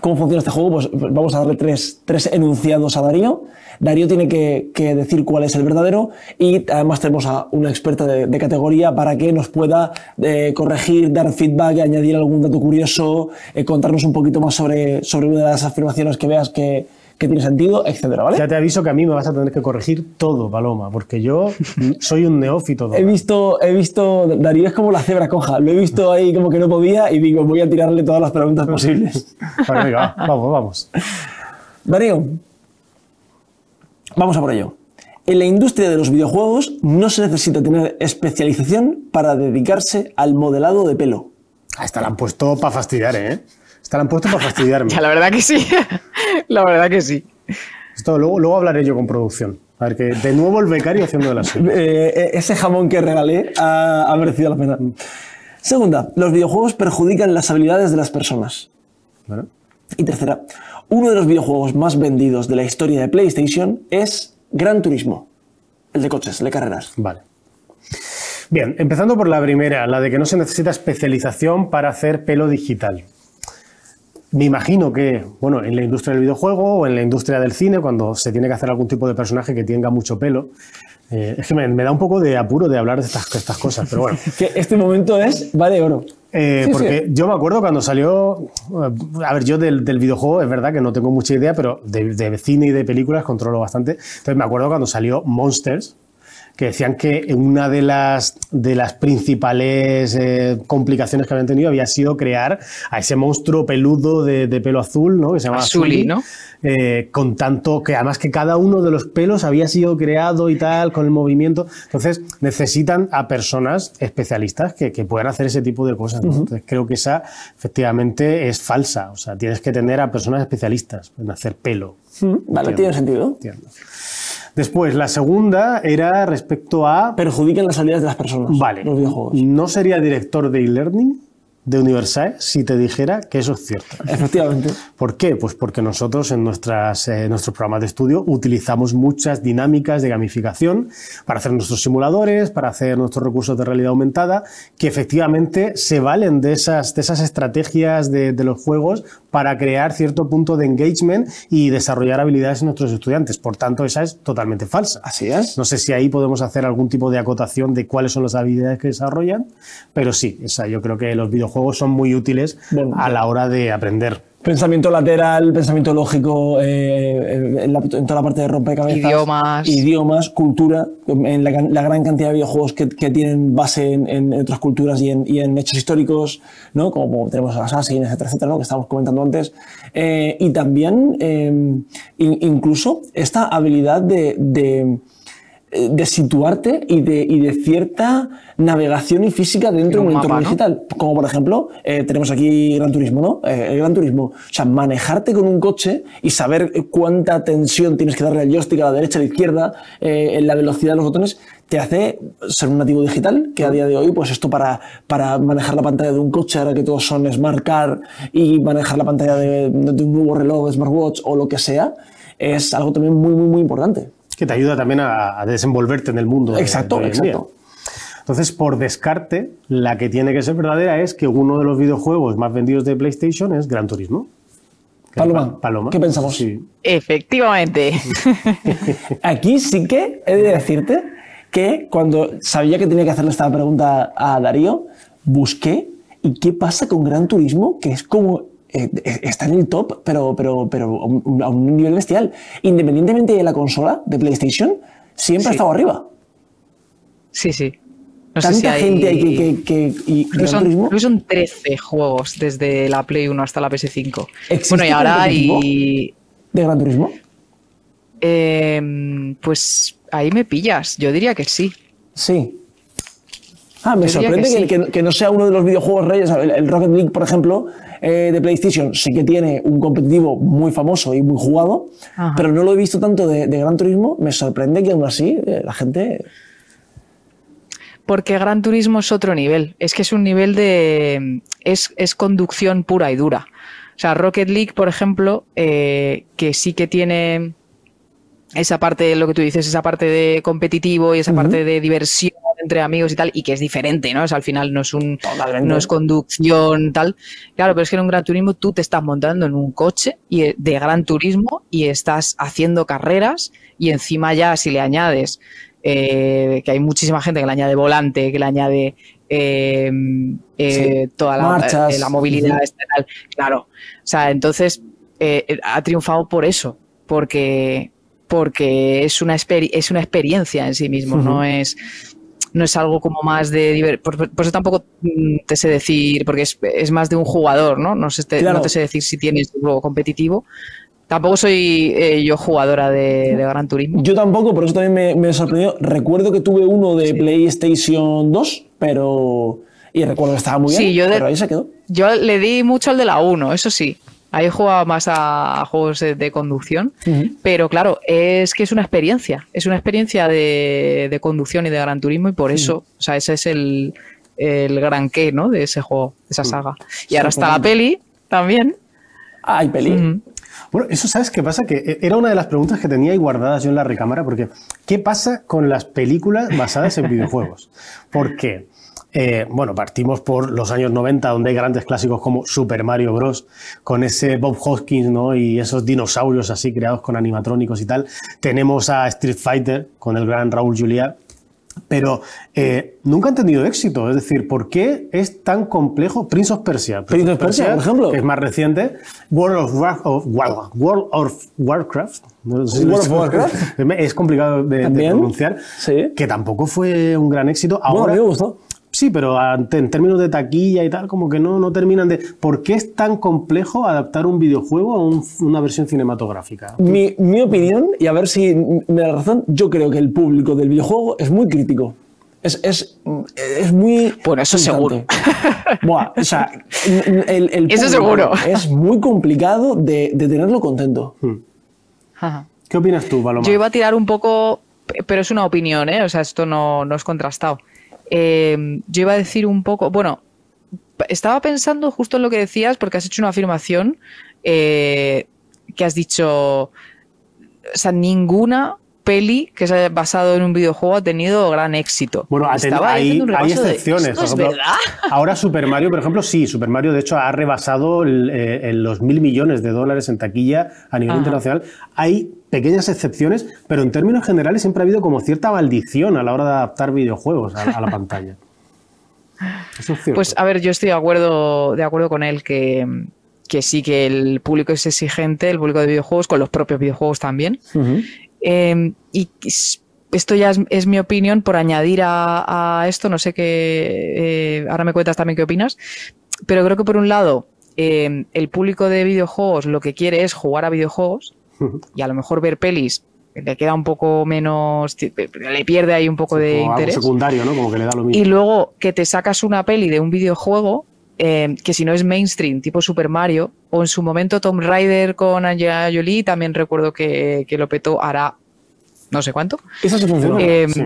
[SPEAKER 2] ¿cómo funciona este juego? Pues vamos a darle tres, tres enunciados a Darío. Darío tiene que, que decir cuál es el verdadero y además tenemos a una experta de, de categoría para que nos pueda eh, corregir, dar feedback, añadir algún dato curioso, eh, contarnos un poquito más sobre, sobre una de las afirmaciones que veas que, que tiene sentido, etcétera, ¿vale?
[SPEAKER 1] Ya te aviso que a mí me vas a tener que corregir todo, Paloma, porque yo soy un neófito.
[SPEAKER 2] He visto, he visto, Darío es como la cebra coja, lo he visto ahí como que no podía y digo, voy a tirarle todas las preguntas posibles.
[SPEAKER 1] Vale, venga, va, vamos, vamos.
[SPEAKER 2] Darío, vamos a por ello. En la industria de los videojuegos no se necesita tener especialización para dedicarse al modelado de pelo.
[SPEAKER 1] Esta la han puesto para fastidiar, ¿eh? Esta la han puesto para fastidiarme.
[SPEAKER 3] Ya, la verdad que sí. la verdad que sí.
[SPEAKER 1] Esto luego, luego hablaré yo con producción. A ver, que de nuevo el becario haciendo de la suya.
[SPEAKER 2] Eh, ese jamón que regalé ha, ha merecido la pena. Segunda, los videojuegos perjudican las habilidades de las personas.
[SPEAKER 1] Bueno,
[SPEAKER 2] Y tercera, uno de los videojuegos más vendidos de la historia de PlayStation es Gran Turismo, el de coches, el de carreras.
[SPEAKER 1] vale. Bien, empezando por la primera, la de que no se necesita especialización para hacer pelo digital. Me imagino que, bueno, en la industria del videojuego o en la industria del cine, cuando se tiene que hacer algún tipo de personaje que tenga mucho pelo, eh, es que me, me da un poco de apuro de hablar de estas, estas cosas, pero bueno.
[SPEAKER 2] Que este momento es vale oro.
[SPEAKER 1] Eh,
[SPEAKER 2] Sí,
[SPEAKER 1] porque
[SPEAKER 2] sí.
[SPEAKER 1] yo me acuerdo cuando salió. eh, A ver, yo del, del videojuego es verdad que no tengo mucha idea, pero de, de cine y de películas controlo bastante. Entonces me acuerdo cuando salió Monsters, que decían que una de las, de las principales eh, complicaciones que habían tenido había sido crear a ese monstruo peludo de, de pelo azul, ¿no? Que se llama
[SPEAKER 3] Azuli, ¿no?
[SPEAKER 1] eh, con tanto que además que cada uno de los pelos había sido creado y tal, con el movimiento. Entonces necesitan a personas especialistas que, que puedan hacer ese tipo de cosas. ¿no? Entonces creo que esa efectivamente es falsa. O sea, tienes que tener a personas especialistas en hacer pelo.
[SPEAKER 2] Mm, Vale, tiene sentido.
[SPEAKER 1] Entiendo. Después, la segunda era respecto a.
[SPEAKER 2] Perjudican las habilidades de las personas.
[SPEAKER 1] Vale,
[SPEAKER 2] Los videojuegos.
[SPEAKER 1] no sería director de e-learning de Universae si te dijera que eso es cierto.
[SPEAKER 2] Efectivamente.
[SPEAKER 1] ¿Por qué? Pues porque nosotros en nuestras, eh, nuestros programas de estudio utilizamos muchas dinámicas de gamificación para hacer nuestros simuladores, para hacer nuestros recursos de realidad aumentada, que efectivamente se valen de esas, de esas estrategias de, de los juegos para crear cierto punto de engagement y desarrollar habilidades en nuestros estudiantes. Por tanto, esa es totalmente falsa.
[SPEAKER 2] Así es.
[SPEAKER 1] No sé si ahí podemos hacer algún tipo de acotación de cuáles son las habilidades que desarrollan, pero sí, esa, yo creo que los videojuegos son muy útiles
[SPEAKER 2] Bueno,
[SPEAKER 1] a la hora de aprender.
[SPEAKER 2] Pensamiento lateral, pensamiento lógico, eh, en, la- en toda la parte de rompecabezas.
[SPEAKER 3] Idiomas.
[SPEAKER 2] Idiomas, cultura, en la, la gran cantidad de videojuegos que, que tienen base en, en otras culturas y en, y en hechos históricos, ¿no? como tenemos Assassin, etcétera, etcétera, ¿no? que estábamos comentando antes. Eh, y también, eh, in- incluso, esta habilidad de, de de situarte y de, y de cierta navegación y física dentro de
[SPEAKER 3] un
[SPEAKER 2] entorno digital. Como por ejemplo, eh, tenemos aquí Gran Turismo, ¿no? Eh, el Gran Turismo. O sea, manejarte con un coche y saber eh, cuánta tensión tienes que darle al joystick a la derecha, a la izquierda, eh, en la velocidad de los botones, te hace ser un nativo digital, que a día de hoy, pues esto para, para manejar la pantalla de un coche, ahora que todos son Smart Car, y manejar la pantalla de, de un nuevo reloj, Smartwatch o lo que sea, es algo también muy, muy, muy importante.
[SPEAKER 1] Que te ayuda también a, a desenvolverte en el mundo. de-
[SPEAKER 2] Exacto,
[SPEAKER 1] de
[SPEAKER 2] exacto.
[SPEAKER 1] Entonces, por descarte, la que tiene que ser verdadera es que uno de los videojuegos más vendidos de PlayStation es Gran Turismo.
[SPEAKER 2] Paloma,
[SPEAKER 1] Pa- Paloma.
[SPEAKER 2] ¿qué pensamos?
[SPEAKER 1] Sí.
[SPEAKER 3] Efectivamente.
[SPEAKER 2] Aquí sí que he de decirte que cuando sabía que tenía que hacerle esta pregunta a Darío, busqué y qué pasa con Gran Turismo, que es como eh, está en el top, pero, pero, pero a un, a un nivel bestial. Independientemente de la consola de PlayStation, siempre ha estado arriba.
[SPEAKER 3] Sí, sí. No sé
[SPEAKER 2] Tanta
[SPEAKER 3] si hay-
[SPEAKER 2] gente hay que. que, que- y
[SPEAKER 3] Creo son, creo que son 13 juegos desde la Play 1 hasta la PS5.
[SPEAKER 2] ¿Existe
[SPEAKER 3] Bueno, y ahora hay.
[SPEAKER 2] de Gran Turismo.
[SPEAKER 3] em, pues ahí me pillas. Yo diría que sí.
[SPEAKER 2] Sí. Ah, me
[SPEAKER 3] Yo
[SPEAKER 2] sorprende
[SPEAKER 3] que
[SPEAKER 2] que,
[SPEAKER 3] sí.
[SPEAKER 2] que- que no sea uno de los videojuegos reyes. El Rocket League, por ejemplo, eh, de PlayStation, sí que tiene un competitivo muy famoso y muy jugado,
[SPEAKER 3] Ajá.
[SPEAKER 2] pero no lo he visto tanto de, de Gran Turismo. Me sorprende que aún así eh, la gente.
[SPEAKER 3] Porque Gran Turismo es otro nivel. Es que es un nivel de. Es, es conducción pura y dura. O sea, Rocket League, por ejemplo, eh, que sí que tiene esa parte, lo que tú dices, esa parte de competitivo y esa parte de diversión entre amigos y tal, y que es diferente, ¿no? O sea, al final no es un
[SPEAKER 2] Totalmente.
[SPEAKER 3] no es conducción tal. Claro, pero es que en un Gran Turismo tú te estás montando en un coche y, eh, de Gran Turismo y estás haciendo carreras y encima ya si le añades eh, que hay muchísima gente que le añade volante, que le añade eh, eh,
[SPEAKER 2] Sí.
[SPEAKER 3] toda la, eh, la movilidad, tal. Claro. O sea, entonces ha triunfado por eso, porque, porque es, una es una experiencia en sí mismo, no es no es algo como más de por, por eso tampoco mm, te sé decir, porque es, es más de un jugador, ¿no? No, sé, te,
[SPEAKER 2] Claro.
[SPEAKER 3] no te sé decir si tienes un juego competitivo. Tampoco soy eh, yo jugadora de, de Gran Turismo.
[SPEAKER 2] Yo tampoco, por eso también me, me sorprendió. Recuerdo que tuve uno de PlayStation 2, pero. Y recuerdo que estaba muy bien,
[SPEAKER 3] Sí, yo de-
[SPEAKER 2] pero ahí se quedó.
[SPEAKER 3] Yo le di mucho al de la 1, eso sí. Ahí jugaba más a, juegos de, conducción. Pero claro, es que es una experiencia. Es una experiencia de, de conducción y de Gran Turismo y por eso, o sea, ese es el, el gran qué, ¿no? De ese juego, de esa saga. Y ahora está la peli también.
[SPEAKER 2] Ah, hay peli.
[SPEAKER 1] Bueno, eso sabes qué pasa, que era una de las preguntas que tenía ahí guardadas yo en la recámara, porque ¿qué pasa con las películas basadas en videojuegos? Porque, eh, bueno, partimos por los años 90, donde hay grandes clásicos como Super Mario Bros., con ese Bob Hoskins, ¿no? Y esos dinosaurios así creados con animatrónicos y tal. Tenemos a Street Fighter, con el gran Raúl Juliá, pero eh, nunca han tenido éxito. Es decir, ¿por qué es tan complejo Prince of Persia?
[SPEAKER 2] Prince of Persia, por ejemplo.
[SPEAKER 1] Que es más reciente. World of, War- of- War- World of Warcraft. no sé si
[SPEAKER 2] World of Warcraft.
[SPEAKER 1] Es complicado de, pronunciar.
[SPEAKER 2] Sí.
[SPEAKER 1] Que tampoco fue un gran éxito.
[SPEAKER 2] Bueno,
[SPEAKER 1] Ahora,
[SPEAKER 2] a mí me gustó.
[SPEAKER 1] Sí, pero en términos de taquilla y tal, como que no, no terminan de. ¿Por qué es tan complejo adaptar un videojuego a un- una versión cinematográfica?
[SPEAKER 2] Mi, mi opinión, y a ver si me da razón, yo creo que el público del videojuego es muy crítico. Es, es, es muy.
[SPEAKER 3] Bueno, eso seguro.
[SPEAKER 2] Buah, o sea, el, el
[SPEAKER 3] Eso
[SPEAKER 2] público
[SPEAKER 3] seguro.
[SPEAKER 2] Es muy complicado de, de tenerlo contento.
[SPEAKER 3] Ajá.
[SPEAKER 1] ¿Qué opinas tú, Paloma?
[SPEAKER 3] Yo iba a tirar un poco, pe- pero es una opinión, ¿eh? O sea, esto no, no es contrastado. Eh, yo iba a decir un poco, bueno, estaba pensando justo en lo que decías, porque has hecho una afirmación eh, que has dicho, o sea, ninguna peli que se haya basado en un videojuego ha tenido gran éxito.
[SPEAKER 1] Bueno,
[SPEAKER 3] Estaba
[SPEAKER 1] hay, hay
[SPEAKER 3] de,
[SPEAKER 1] excepciones.
[SPEAKER 3] ¿esto
[SPEAKER 1] por
[SPEAKER 3] es
[SPEAKER 1] ejemplo,
[SPEAKER 3] verdad?
[SPEAKER 1] Ahora Super Mario, por ejemplo, sí, Super Mario de hecho ha rebasado el, eh, el- los mil millones de dólares en taquilla a nivel
[SPEAKER 3] Ajá.
[SPEAKER 1] internacional. Hay pequeñas excepciones, pero en términos generales siempre ha habido como cierta maldición a la hora de adaptar videojuegos a, a la pantalla. Eso es cierto.
[SPEAKER 3] Pues a ver, yo estoy de acuerdo, de acuerdo con él que, que sí que el público es exigente, el público de videojuegos, con los propios videojuegos también. Eh, y esto ya es, es mi opinión por añadir a, a esto, no sé qué, eh, ahora me cuentas también qué opinas, pero creo que por un lado eh, el público de videojuegos lo que quiere es jugar a videojuegos y a lo mejor ver pelis le queda un poco menos, le pierde ahí un poco de
[SPEAKER 1] Como algo
[SPEAKER 3] interés.
[SPEAKER 1] secundario, ¿no? Como que le da lo mismo.
[SPEAKER 3] Y luego que te sacas una peli de un videojuego eh, que si no es mainstream, tipo Super Mario, o en su momento Tomb Raider con Angelina Jolie, también recuerdo que, que lo petó hará no sé cuánto.
[SPEAKER 2] Esa sí funciona.
[SPEAKER 3] Eh,
[SPEAKER 1] Sí.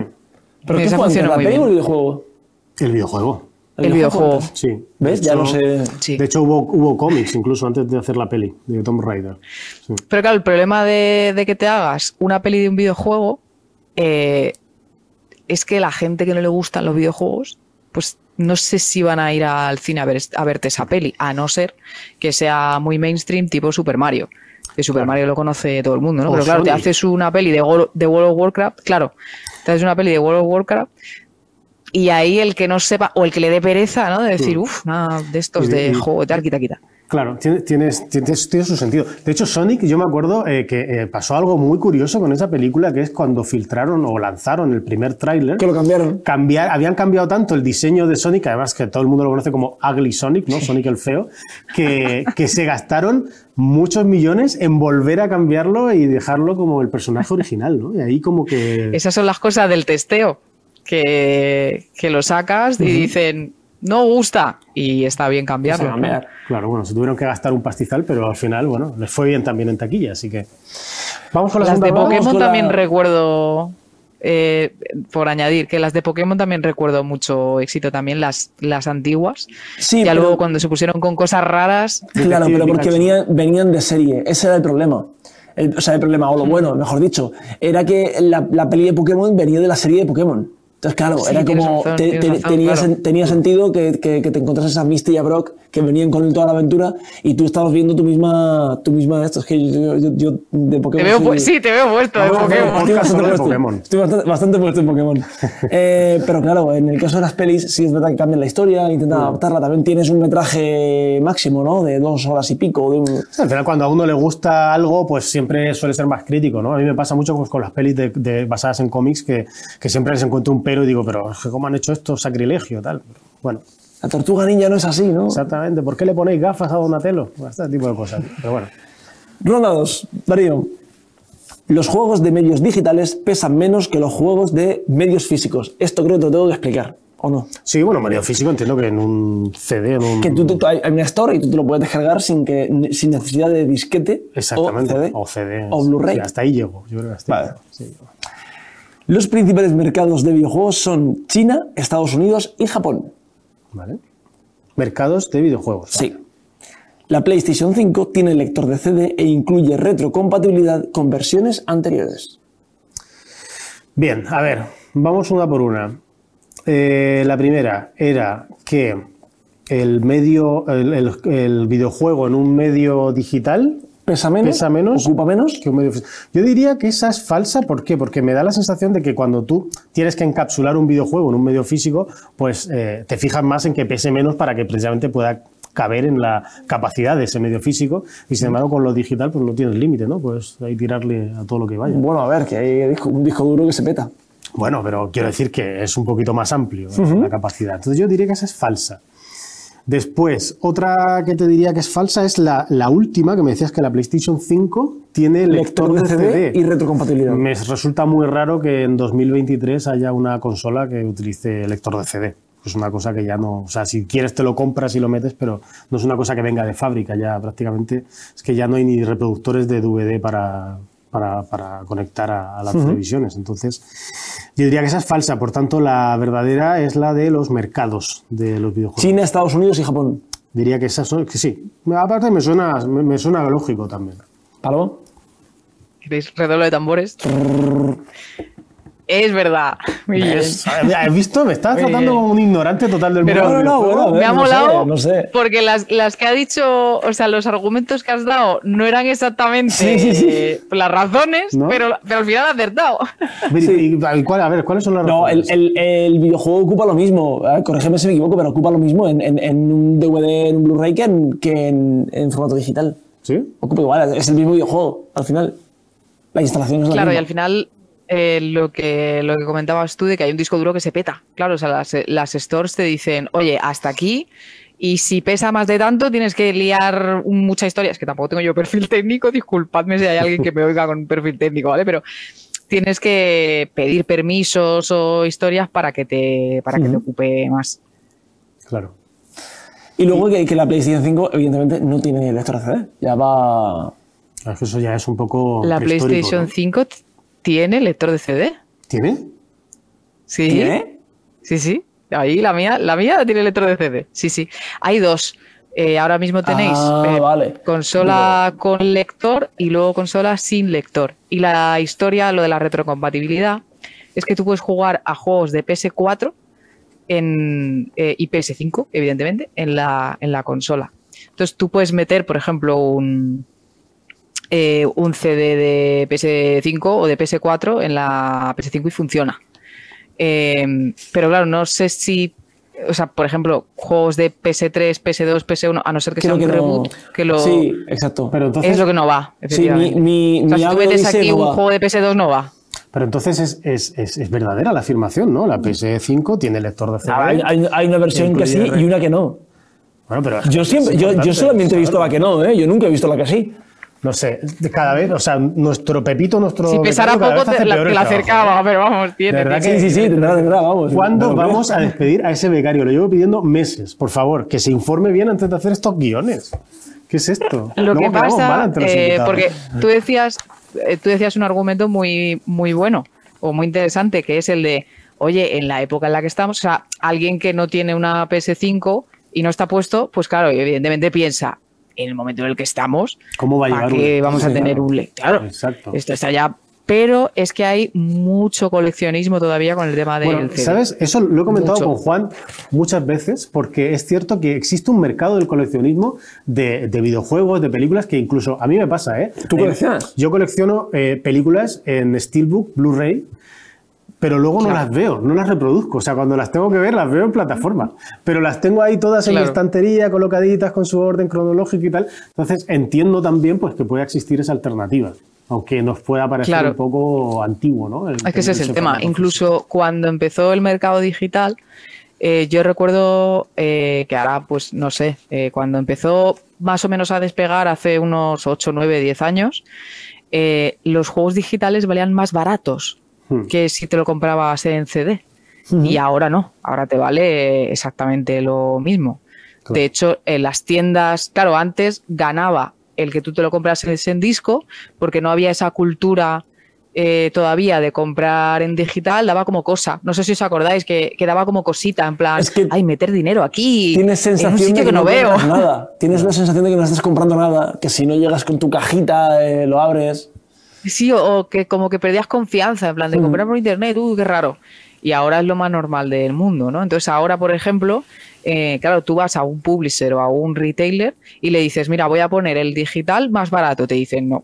[SPEAKER 2] ¿Pero qué
[SPEAKER 3] esa
[SPEAKER 2] fue antes,
[SPEAKER 3] funciona
[SPEAKER 2] la peli o el videojuego?
[SPEAKER 1] El videojuego.
[SPEAKER 3] El videojuego.
[SPEAKER 1] Sí.
[SPEAKER 2] ¿Ves? Ya no sé.
[SPEAKER 3] Sí.
[SPEAKER 1] De hecho, hubo, hubo cómics incluso antes de hacer la peli de Tomb Raider. Sí.
[SPEAKER 3] Pero claro, el problema de, de que te hagas una peli de un videojuego eh, es que la gente que no le gustan los videojuegos, pues no sé si van a ir al cine a, ver, a verte esa peli, a no ser que sea muy mainstream tipo Super Mario. Que Super
[SPEAKER 1] Claro.
[SPEAKER 3] Mario lo conoce todo el mundo, ¿no?
[SPEAKER 1] O
[SPEAKER 3] Pero claro, te haces una peli de World of Warcraft, claro, te haces una peli de World of Warcraft y ahí el que no sepa, o el que le dé pereza, ¿no? De decir,
[SPEAKER 1] Mm.
[SPEAKER 3] uff, nada de estos
[SPEAKER 1] de-
[SPEAKER 3] juego, tal, quita, quita.
[SPEAKER 1] Claro, tiene, tienes- tienes- tiene su sentido. De hecho, Sonic, yo me acuerdo eh, que eh, pasó algo muy curioso con esa película, que es cuando filtraron o lanzaron el primer tráiler.
[SPEAKER 2] Que lo cambiaron.
[SPEAKER 1] cambiar, habían cambiado tanto el diseño de Sonic, además que todo el mundo lo conoce como Ugly Sonic, ¿no? Sonic el feo, que, que se gastaron muchos millones en volver a cambiarlo y dejarlo como el personaje original, ¿no? Y ahí como que...
[SPEAKER 3] Esas son las cosas del testeo, que, que lo sacas y dicen, no gusta, y está bien cambiarlo.
[SPEAKER 2] Cambiar.
[SPEAKER 1] Claro, bueno, se tuvieron que gastar un pastizal, pero al final, bueno, les fue bien también en taquilla, así que... Vamos con la
[SPEAKER 3] Las de. Pokémon
[SPEAKER 2] la-
[SPEAKER 3] también recuerdo, eh, por añadir, que las de Pokémon también recuerdo mucho éxito también, las, las antiguas.
[SPEAKER 2] Sí,
[SPEAKER 3] ya
[SPEAKER 2] pero-
[SPEAKER 3] luego cuando se pusieron con cosas raras,
[SPEAKER 2] Claro, pero porque venían, venían de serie. Ese era el problema. El- o sea, el problema, o lo bueno, mejor dicho, era que la, la peli de Pokémon venía de la serie de Pokémon. Entonces, claro,
[SPEAKER 3] Sí,
[SPEAKER 2] era como.
[SPEAKER 3] razón,
[SPEAKER 2] te- te-
[SPEAKER 3] razón,
[SPEAKER 2] tenía,
[SPEAKER 3] claro.
[SPEAKER 2] sen- tenía sentido que, que- que te encontrases a Misty y a Brock que venían con toda la aventura y tú estabas viendo tu misma. Tu misma esto. Es que yo, yo- yo de
[SPEAKER 3] te
[SPEAKER 2] Pokémon.
[SPEAKER 3] veo,
[SPEAKER 2] soy-
[SPEAKER 3] sí, te veo puesto de
[SPEAKER 1] Vamos a hacer
[SPEAKER 3] Pokémon.
[SPEAKER 2] Estoy bastante
[SPEAKER 1] de
[SPEAKER 2] puesto.
[SPEAKER 1] Pokémon.
[SPEAKER 2] Estoy bastante, bastante puesto en Pokémon. Eh, pero claro, en el caso de las pelis, sí es verdad que cambian la historia, intentan adaptarla. También tienes un metraje máximo, ¿no? De dos horas y pico. De un...
[SPEAKER 1] Al final, cuando a uno le gusta algo, pues siempre suele ser más crítico, ¿no? A mí me pasa mucho pues, con las pelis de, de- basadas en cómics que, que siempre les encuentro un pero digo, pero ¿cómo han hecho esto? Sacrilegio, tal. Bueno,
[SPEAKER 2] La tortuga ninja no es así, ¿no?
[SPEAKER 1] exactamente. ¿Por qué le ponéis gafas a Donatello? Este tipo de cosas. Pero bueno.
[SPEAKER 2] Ronda 2. Darío. Los juegos de medios digitales pesan menos que los juegos de medios físicos. Esto creo que te lo tengo que explicar, ¿o no?
[SPEAKER 1] Sí, bueno, medio físico entiendo que en un CD, en un...
[SPEAKER 2] Que tú, tú- hay una store y tú te lo puedes descargar sin, que, sin necesidad de disquete
[SPEAKER 1] Exactamente.
[SPEAKER 2] o CD
[SPEAKER 1] O CD.
[SPEAKER 2] o Blu-ray.
[SPEAKER 1] Sí, hasta ahí llego. Yo creo que hasta ahí
[SPEAKER 2] Vale.
[SPEAKER 1] llego, sí.
[SPEAKER 2] Los principales mercados de videojuegos son China, Estados Unidos y Japón.
[SPEAKER 1] Vale. Mercados de videojuegos.
[SPEAKER 2] Sí. La PlayStation 5 tiene lector de CD e incluye retrocompatibilidad con versiones anteriores.
[SPEAKER 1] Bien, a ver, vamos una por una. Eh, la primera era que el medio, el, el- el videojuego en un medio digital
[SPEAKER 2] ¿Pesa menos?
[SPEAKER 1] pesa menos
[SPEAKER 2] ¿Ocupa menos?
[SPEAKER 1] que un medio físico. Yo diría que esa es falsa, ¿por qué? Porque me da la sensación de que cuando tú tienes que encapsular un videojuego en un medio físico, pues eh, te fijas más en que pese menos para que precisamente pueda caber en la capacidad de ese medio físico y sin embargo con lo digital pues no tienes límite, ¿no? Pues ahí tirarle a todo lo que vaya.
[SPEAKER 2] Bueno, a ver, que hay un disco duro que se peta.
[SPEAKER 1] Bueno, pero quiero decir que es un poquito más amplio ¿eh? la capacidad. Entonces yo diría que esa es falsa. Después, otra que te diría que es falsa es la, la última, que me decías que la PlayStation 5 tiene lector, de CD.
[SPEAKER 2] y retrocompatibilidad.
[SPEAKER 1] Me resulta muy raro que en 2023 haya una consola que utilice lector de CD. Es una cosa que ya no, o sea, si quieres te lo compras y lo metes, pero no es una cosa que venga de fábrica ya prácticamente. Es que ya no hay ni reproductores de DVD para, para, para conectar a, a las televisiones. Entonces, yo diría que esa es falsa. Por tanto, la verdadera es la de los mercados de los videojuegos.
[SPEAKER 2] China, Estados Unidos y Japón.
[SPEAKER 1] Diría que esas son, que sí. Aparte me suena, me, me suena lógico también.
[SPEAKER 2] ¿Palo?
[SPEAKER 3] ¿Queréis redoble de tambores? Es verdad. Muy bien.
[SPEAKER 1] ¿Has visto? Me estás
[SPEAKER 3] Muy
[SPEAKER 1] tratando
[SPEAKER 3] bien.
[SPEAKER 1] como un ignorante total del
[SPEAKER 3] Pero-
[SPEAKER 1] mundo.
[SPEAKER 2] No, no, ver,
[SPEAKER 3] Me ha
[SPEAKER 2] no sé,
[SPEAKER 3] molado
[SPEAKER 2] no sé.
[SPEAKER 3] porque las, las que ha dicho, o sea, los argumentos que has dado no eran exactamente
[SPEAKER 2] Sí, sí, sí.
[SPEAKER 3] eh, las razones,
[SPEAKER 1] ¿No?
[SPEAKER 3] pero, pero al final ha acertado.
[SPEAKER 1] Y- y cuál- a ver, ¿cuáles son las
[SPEAKER 2] No, el,
[SPEAKER 1] razones?
[SPEAKER 2] el- el videojuego ocupa lo mismo. eh, corrígeme si me equivoco, pero ocupa lo mismo en, en- en un DVD, en un Blu-ray que, en, que en, en formato digital.
[SPEAKER 1] ¿Sí?
[SPEAKER 2] Ocupa igual, es el mismo videojuego, al final. La instalación es la
[SPEAKER 3] Claro, y
[SPEAKER 2] misma.
[SPEAKER 3] al final eh, lo, que, lo que comentabas tú de que hay un disco duro que se peta. Claro, o sea, las, las stores te dicen, oye, hasta aquí. Y si pesa más de tanto, tienes que liar mucha historia. Es que tampoco tengo yo perfil técnico, disculpadme si hay alguien que me oiga con un perfil técnico, ¿vale? Pero tienes que pedir permisos o historias para que te, para que te ocupe más.
[SPEAKER 1] Claro.
[SPEAKER 2] Y luego que, que la PlayStation 5, evidentemente, no tiene lector CD. Ya va.
[SPEAKER 1] Es que eso ya es un poco.
[SPEAKER 3] La PlayStation
[SPEAKER 1] ¿no?
[SPEAKER 3] 5 t- tiene lector de CD.
[SPEAKER 1] ¿Tiene?
[SPEAKER 3] Sí.
[SPEAKER 2] ¿Tiene?
[SPEAKER 3] Sí, sí. Ahí la mía, la mía tiene lector de CD. Sí, sí. Hay dos. Eh, ahora mismo tenéis
[SPEAKER 2] Ah,
[SPEAKER 3] eh,
[SPEAKER 2] vale.
[SPEAKER 3] consola con lector y luego consola sin lector. Y la historia, lo de la retrocompatibilidad, es que tú puedes jugar a juegos de PS4 en, eh, y PS5, evidentemente, en la, en la consola. Entonces tú puedes meter, por ejemplo, un, eh, un CD de PS5 o de PS4 en la PS5 y funciona. Eh, pero claro, no sé si o sea, por ejemplo, juegos de PS3, PS2, PS1, a no ser que
[SPEAKER 2] Creo
[SPEAKER 3] sea un
[SPEAKER 2] que no-
[SPEAKER 3] reboot, que lo...
[SPEAKER 2] Sí, exacto.
[SPEAKER 1] Pero entonces,
[SPEAKER 3] es lo que no va,
[SPEAKER 2] Sí, mi, mi,
[SPEAKER 3] o sea,
[SPEAKER 2] mi
[SPEAKER 3] si tú metes aquí
[SPEAKER 2] no
[SPEAKER 3] un
[SPEAKER 2] va.
[SPEAKER 3] juego de PS2 no va.
[SPEAKER 1] pero entonces es, es, es, es verdadera la afirmación, ¿no? La PS5 tiene lector de CD.
[SPEAKER 2] Ah, Hay, hay- hay una versión que sí y una que no.
[SPEAKER 1] Bueno, pero
[SPEAKER 2] Yo siempre, yo, yo solamente he visto la que no, ¿eh? Yo nunca he visto la que sí.
[SPEAKER 1] No sé, de cada vez, o sea, nuestro Pepito, nuestro.
[SPEAKER 3] Si pesara poco, te la, te la acercaba, pero vamos, tiene.
[SPEAKER 1] De verdad
[SPEAKER 3] tiene.
[SPEAKER 2] Sí, sí, sí, tendrá, tendrá, vamos.
[SPEAKER 1] ¿Cuándo vamos a despedir a ese becario? Lo llevo pidiendo meses. Por favor, que se informe bien antes de hacer estos guiones. ¿Qué es esto?
[SPEAKER 3] Lo
[SPEAKER 1] Luego
[SPEAKER 3] que pasa, eh, porque tú decías, eh, tú decías un argumento muy, muy bueno o muy interesante, que es el de, oye, en la época en la que estamos, o sea, alguien que no tiene una PS5 y no está puesto, pues claro, evidentemente piensa, en el momento en el que estamos,
[SPEAKER 1] ¿Cómo va a
[SPEAKER 3] ¿para
[SPEAKER 1] llevar
[SPEAKER 3] qué
[SPEAKER 1] un-
[SPEAKER 3] vamos a tener un le? Claro,
[SPEAKER 1] Exacto.
[SPEAKER 3] esto está ya. Pero es que hay mucho coleccionismo todavía con el tema del
[SPEAKER 1] Bueno. ¿sabes? Eso lo he comentado
[SPEAKER 3] Mucho.
[SPEAKER 1] con Juan muchas veces, porque es cierto que existe un mercado del coleccionismo de, de videojuegos, de películas, que incluso a mí me pasa, ¿eh?
[SPEAKER 2] ¿Tú
[SPEAKER 1] Eh,
[SPEAKER 2] coleccionas?
[SPEAKER 1] yo colecciono eh, películas en Steelbook, Blu-ray, pero luego no las veo, no las reproduzco. O sea, cuando las tengo que ver, las veo en plataforma. Pero las tengo ahí todas en mi
[SPEAKER 3] Claro.
[SPEAKER 1] estantería, colocaditas con su orden cronológico y tal. Entonces, entiendo también pues, que puede existir esa alternativa. Aunque nos pueda parecer
[SPEAKER 3] Claro.
[SPEAKER 1] un poco antiguo, ¿no? El-
[SPEAKER 3] Es que ese es el tema. Incluso cuando empezó el mercado digital, eh, yo recuerdo eh, que ahora, pues no sé, eh, cuando empezó más o menos a despegar hace unos 8, 9, 10 años, los juegos digitales valían más baratos
[SPEAKER 1] Hmm.
[SPEAKER 3] que si te lo comprabas en CD. Y ahora no, ahora te vale exactamente lo mismo.
[SPEAKER 1] Claro.
[SPEAKER 3] De hecho, en las tiendas, claro, antes ganaba el que tú te lo compras en disco, porque no había esa cultura eh, todavía de comprar en digital, daba como cosa. No sé si os acordáis que, que daba como cosita, en plan,
[SPEAKER 2] Es que
[SPEAKER 3] ay, meter dinero aquí.
[SPEAKER 2] Tienes
[SPEAKER 3] en un
[SPEAKER 2] sensación
[SPEAKER 3] sitio
[SPEAKER 2] de
[SPEAKER 3] que, no veo.
[SPEAKER 2] nada. Tienes la sensación de que no estás comprando nada, que si no llegas con tu cajita, eh, lo abres.
[SPEAKER 3] Sí, o, o que como que perdías confianza, en plan de
[SPEAKER 2] Mm.
[SPEAKER 3] comprar por internet, uh, qué raro. Y ahora es lo más normal del mundo, ¿no? Entonces ahora, por ejemplo, eh, claro, tú vas a un publisher o a un retailer y le dices, mira, voy a poner el digital más barato. Te dicen, no,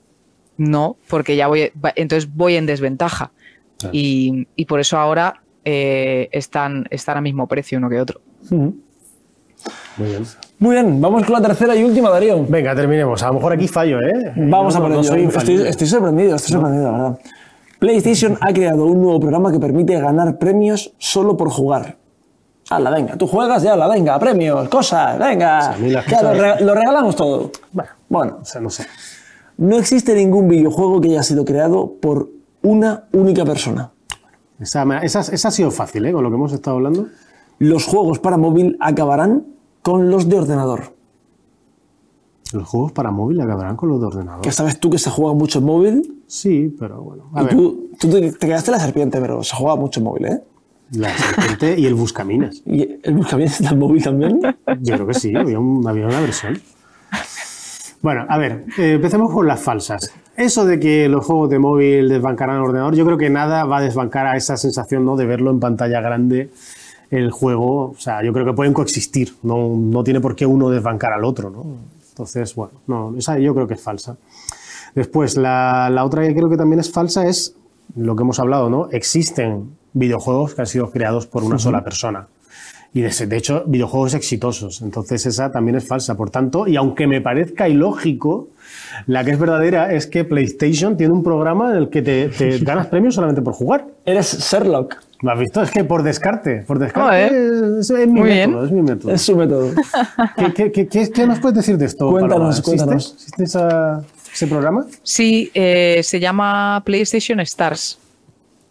[SPEAKER 3] no, porque ya voy, va- entonces voy en desventaja. Y, y por eso ahora eh, están, están a mismo precio uno que otro.
[SPEAKER 1] Muy bien.
[SPEAKER 2] Muy bien, vamos con la tercera y última, Darío.
[SPEAKER 1] Venga, terminemos. A lo mejor aquí fallo, ¿eh?
[SPEAKER 2] Vamos a por
[SPEAKER 1] no
[SPEAKER 2] ello.
[SPEAKER 1] soy
[SPEAKER 2] estoy, sorprendido, estoy sorprendido, la verdad. PlayStation ha creado un nuevo programa que permite ganar premios solo por jugar. Hala, venga, tú juegas ya, la venga, premios, cosas, venga. Ya, lo, re- lo regalamos todo.
[SPEAKER 1] Bueno,
[SPEAKER 2] Bueno,
[SPEAKER 1] o sea, no sé.
[SPEAKER 2] no existe ningún videojuego que haya sido creado por una única persona.
[SPEAKER 1] Esa, esa, esa ha sido fácil, ¿eh? Con lo que hemos estado hablando.
[SPEAKER 2] Los juegos para móvil acabarán con los de ordenador.
[SPEAKER 1] Los juegos para móvil acabarán con los de ordenador.
[SPEAKER 2] Que sabes tú que se juega mucho en móvil.
[SPEAKER 1] Sí, pero bueno. A
[SPEAKER 2] y
[SPEAKER 1] ver,
[SPEAKER 2] tú, tú te, te quedaste la serpiente, pero se juega mucho en móvil, ¿eh?
[SPEAKER 1] la serpiente y el buscaminas.
[SPEAKER 2] ¿Y el buscaminas está en móvil también?
[SPEAKER 1] Yo creo que sí, había, un- había una versión. Bueno, a ver, eh, empecemos con las falsas. Eso de que los juegos de móvil desbancarán el ordenador, yo creo que nada va a desbancar a esa sensación ¿no? de verlo en pantalla grande el juego. O sea, yo creo que pueden coexistir, no, no tiene por qué uno desbancar al otro. ¿no? Entonces, bueno, no, esa yo creo que es falsa. Después, la, la otra que creo que también es falsa es lo que hemos hablado, ¿no? Existen videojuegos que han sido creados por una sola persona. Y de, de hecho, videojuegos exitosos. Entonces, esa también es falsa. Por tanto, y aunque me parezca ilógico, la que es verdadera es que PlayStation tiene un programa en el que te, te ganas premios solamente por jugar.
[SPEAKER 2] Eres Sherlock.
[SPEAKER 1] ¿Lo has visto? Es que por descarte. Por descarte
[SPEAKER 3] Joder.
[SPEAKER 1] es, es mi
[SPEAKER 3] Muy
[SPEAKER 1] método.
[SPEAKER 3] bien.
[SPEAKER 1] Es mi método.
[SPEAKER 2] Es su método.
[SPEAKER 1] ¿Qué, qué, qué- qué- qué nos puedes decir de esto?
[SPEAKER 2] Cuéntanos?
[SPEAKER 1] ¿Existe?
[SPEAKER 2] cuéntanos.
[SPEAKER 1] ¿Existe esa- ese programa?
[SPEAKER 3] Sí, eh, se llama PlayStation Stars.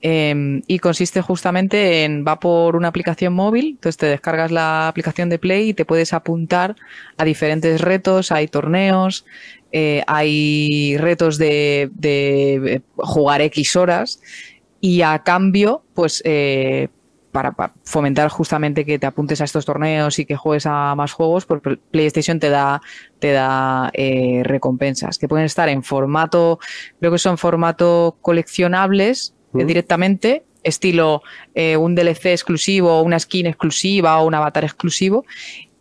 [SPEAKER 3] Eh, y consiste justamente en, va por una aplicación móvil, entonces te descargas la aplicación de Play y te puedes apuntar a diferentes retos, hay torneos, eh, hay retos de, eh, jugar X horas y a cambio, pues eh, para, para fomentar justamente que te apuntes a estos torneos y que juegues a más juegos, pues Pl- PlayStation te da, te da eh, recompensas que pueden estar en formato, creo que son formato coleccionables
[SPEAKER 1] Mm.
[SPEAKER 3] directamente, estilo eh, un DLC exclusivo, una skin exclusiva o un avatar exclusivo.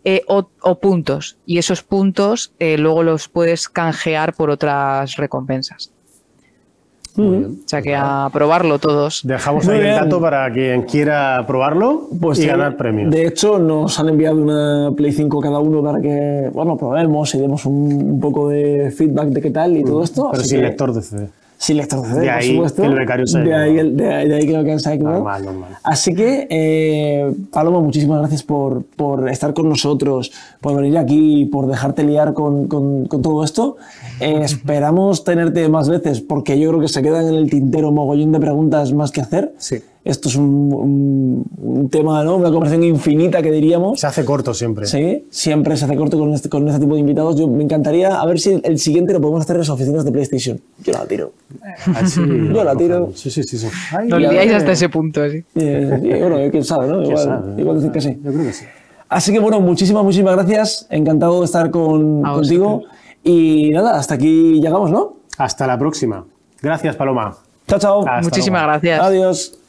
[SPEAKER 3] eh, o, o puntos. Y esos puntos eh, luego los puedes canjear por otras recompensas. O sea que a probarlo todos.
[SPEAKER 1] Dejamos
[SPEAKER 2] Muy
[SPEAKER 1] ahí el dato para quien quiera probarlo y
[SPEAKER 2] sí,
[SPEAKER 1] ganar premios.
[SPEAKER 2] De hecho, nos han enviado una Play 5 cada uno para que, bueno, probemos y demos un, un poco de feedback de qué tal y todo esto.
[SPEAKER 1] Pero sin
[SPEAKER 2] que-
[SPEAKER 1] lector de CD.
[SPEAKER 2] Sin De por
[SPEAKER 1] ahí
[SPEAKER 2] supuesto.
[SPEAKER 1] que el becario se
[SPEAKER 2] de ahí, el- de, ahí- de ahí creo que se ha equivocado.
[SPEAKER 1] Normal, normal.
[SPEAKER 2] Así que, eh, Paloma, muchísimas gracias por, por estar con nosotros, por venir aquí, por dejarte liar con, con- con todo esto. Eh, esperamos tenerte más veces porque yo creo que se quedan en el tintero mogollón de preguntas más que hacer.
[SPEAKER 1] Sí.
[SPEAKER 2] Esto es un, un- un tema, ¿no? Una conversación infinita que diríamos.
[SPEAKER 1] Se hace corto siempre.
[SPEAKER 2] Sí, siempre se hace corto con este, con este tipo de invitados. Yo me encantaría a ver si el siguiente lo podemos hacer en las oficinas de PlayStation. Yo la tiro.
[SPEAKER 1] Así
[SPEAKER 2] Yo la tiro.
[SPEAKER 1] Sí, sí, sí. sí. Ay,
[SPEAKER 3] liáis
[SPEAKER 2] ves.
[SPEAKER 3] hasta ese punto, sí.
[SPEAKER 2] Eh, bueno, quién sabe, ¿no? Igual,
[SPEAKER 1] sabe?
[SPEAKER 2] igual decir que sí.
[SPEAKER 1] Yo creo que sí.
[SPEAKER 2] Así que bueno, muchísimas, muchísimas gracias. Encantado de estar con, contigo. Y nada, hasta aquí llegamos, ¿no?
[SPEAKER 1] Hasta la próxima. Gracias, Paloma.
[SPEAKER 2] Chao, chao.
[SPEAKER 1] Hasta
[SPEAKER 3] Muchísimas
[SPEAKER 1] luego.
[SPEAKER 3] gracias.
[SPEAKER 2] Adiós.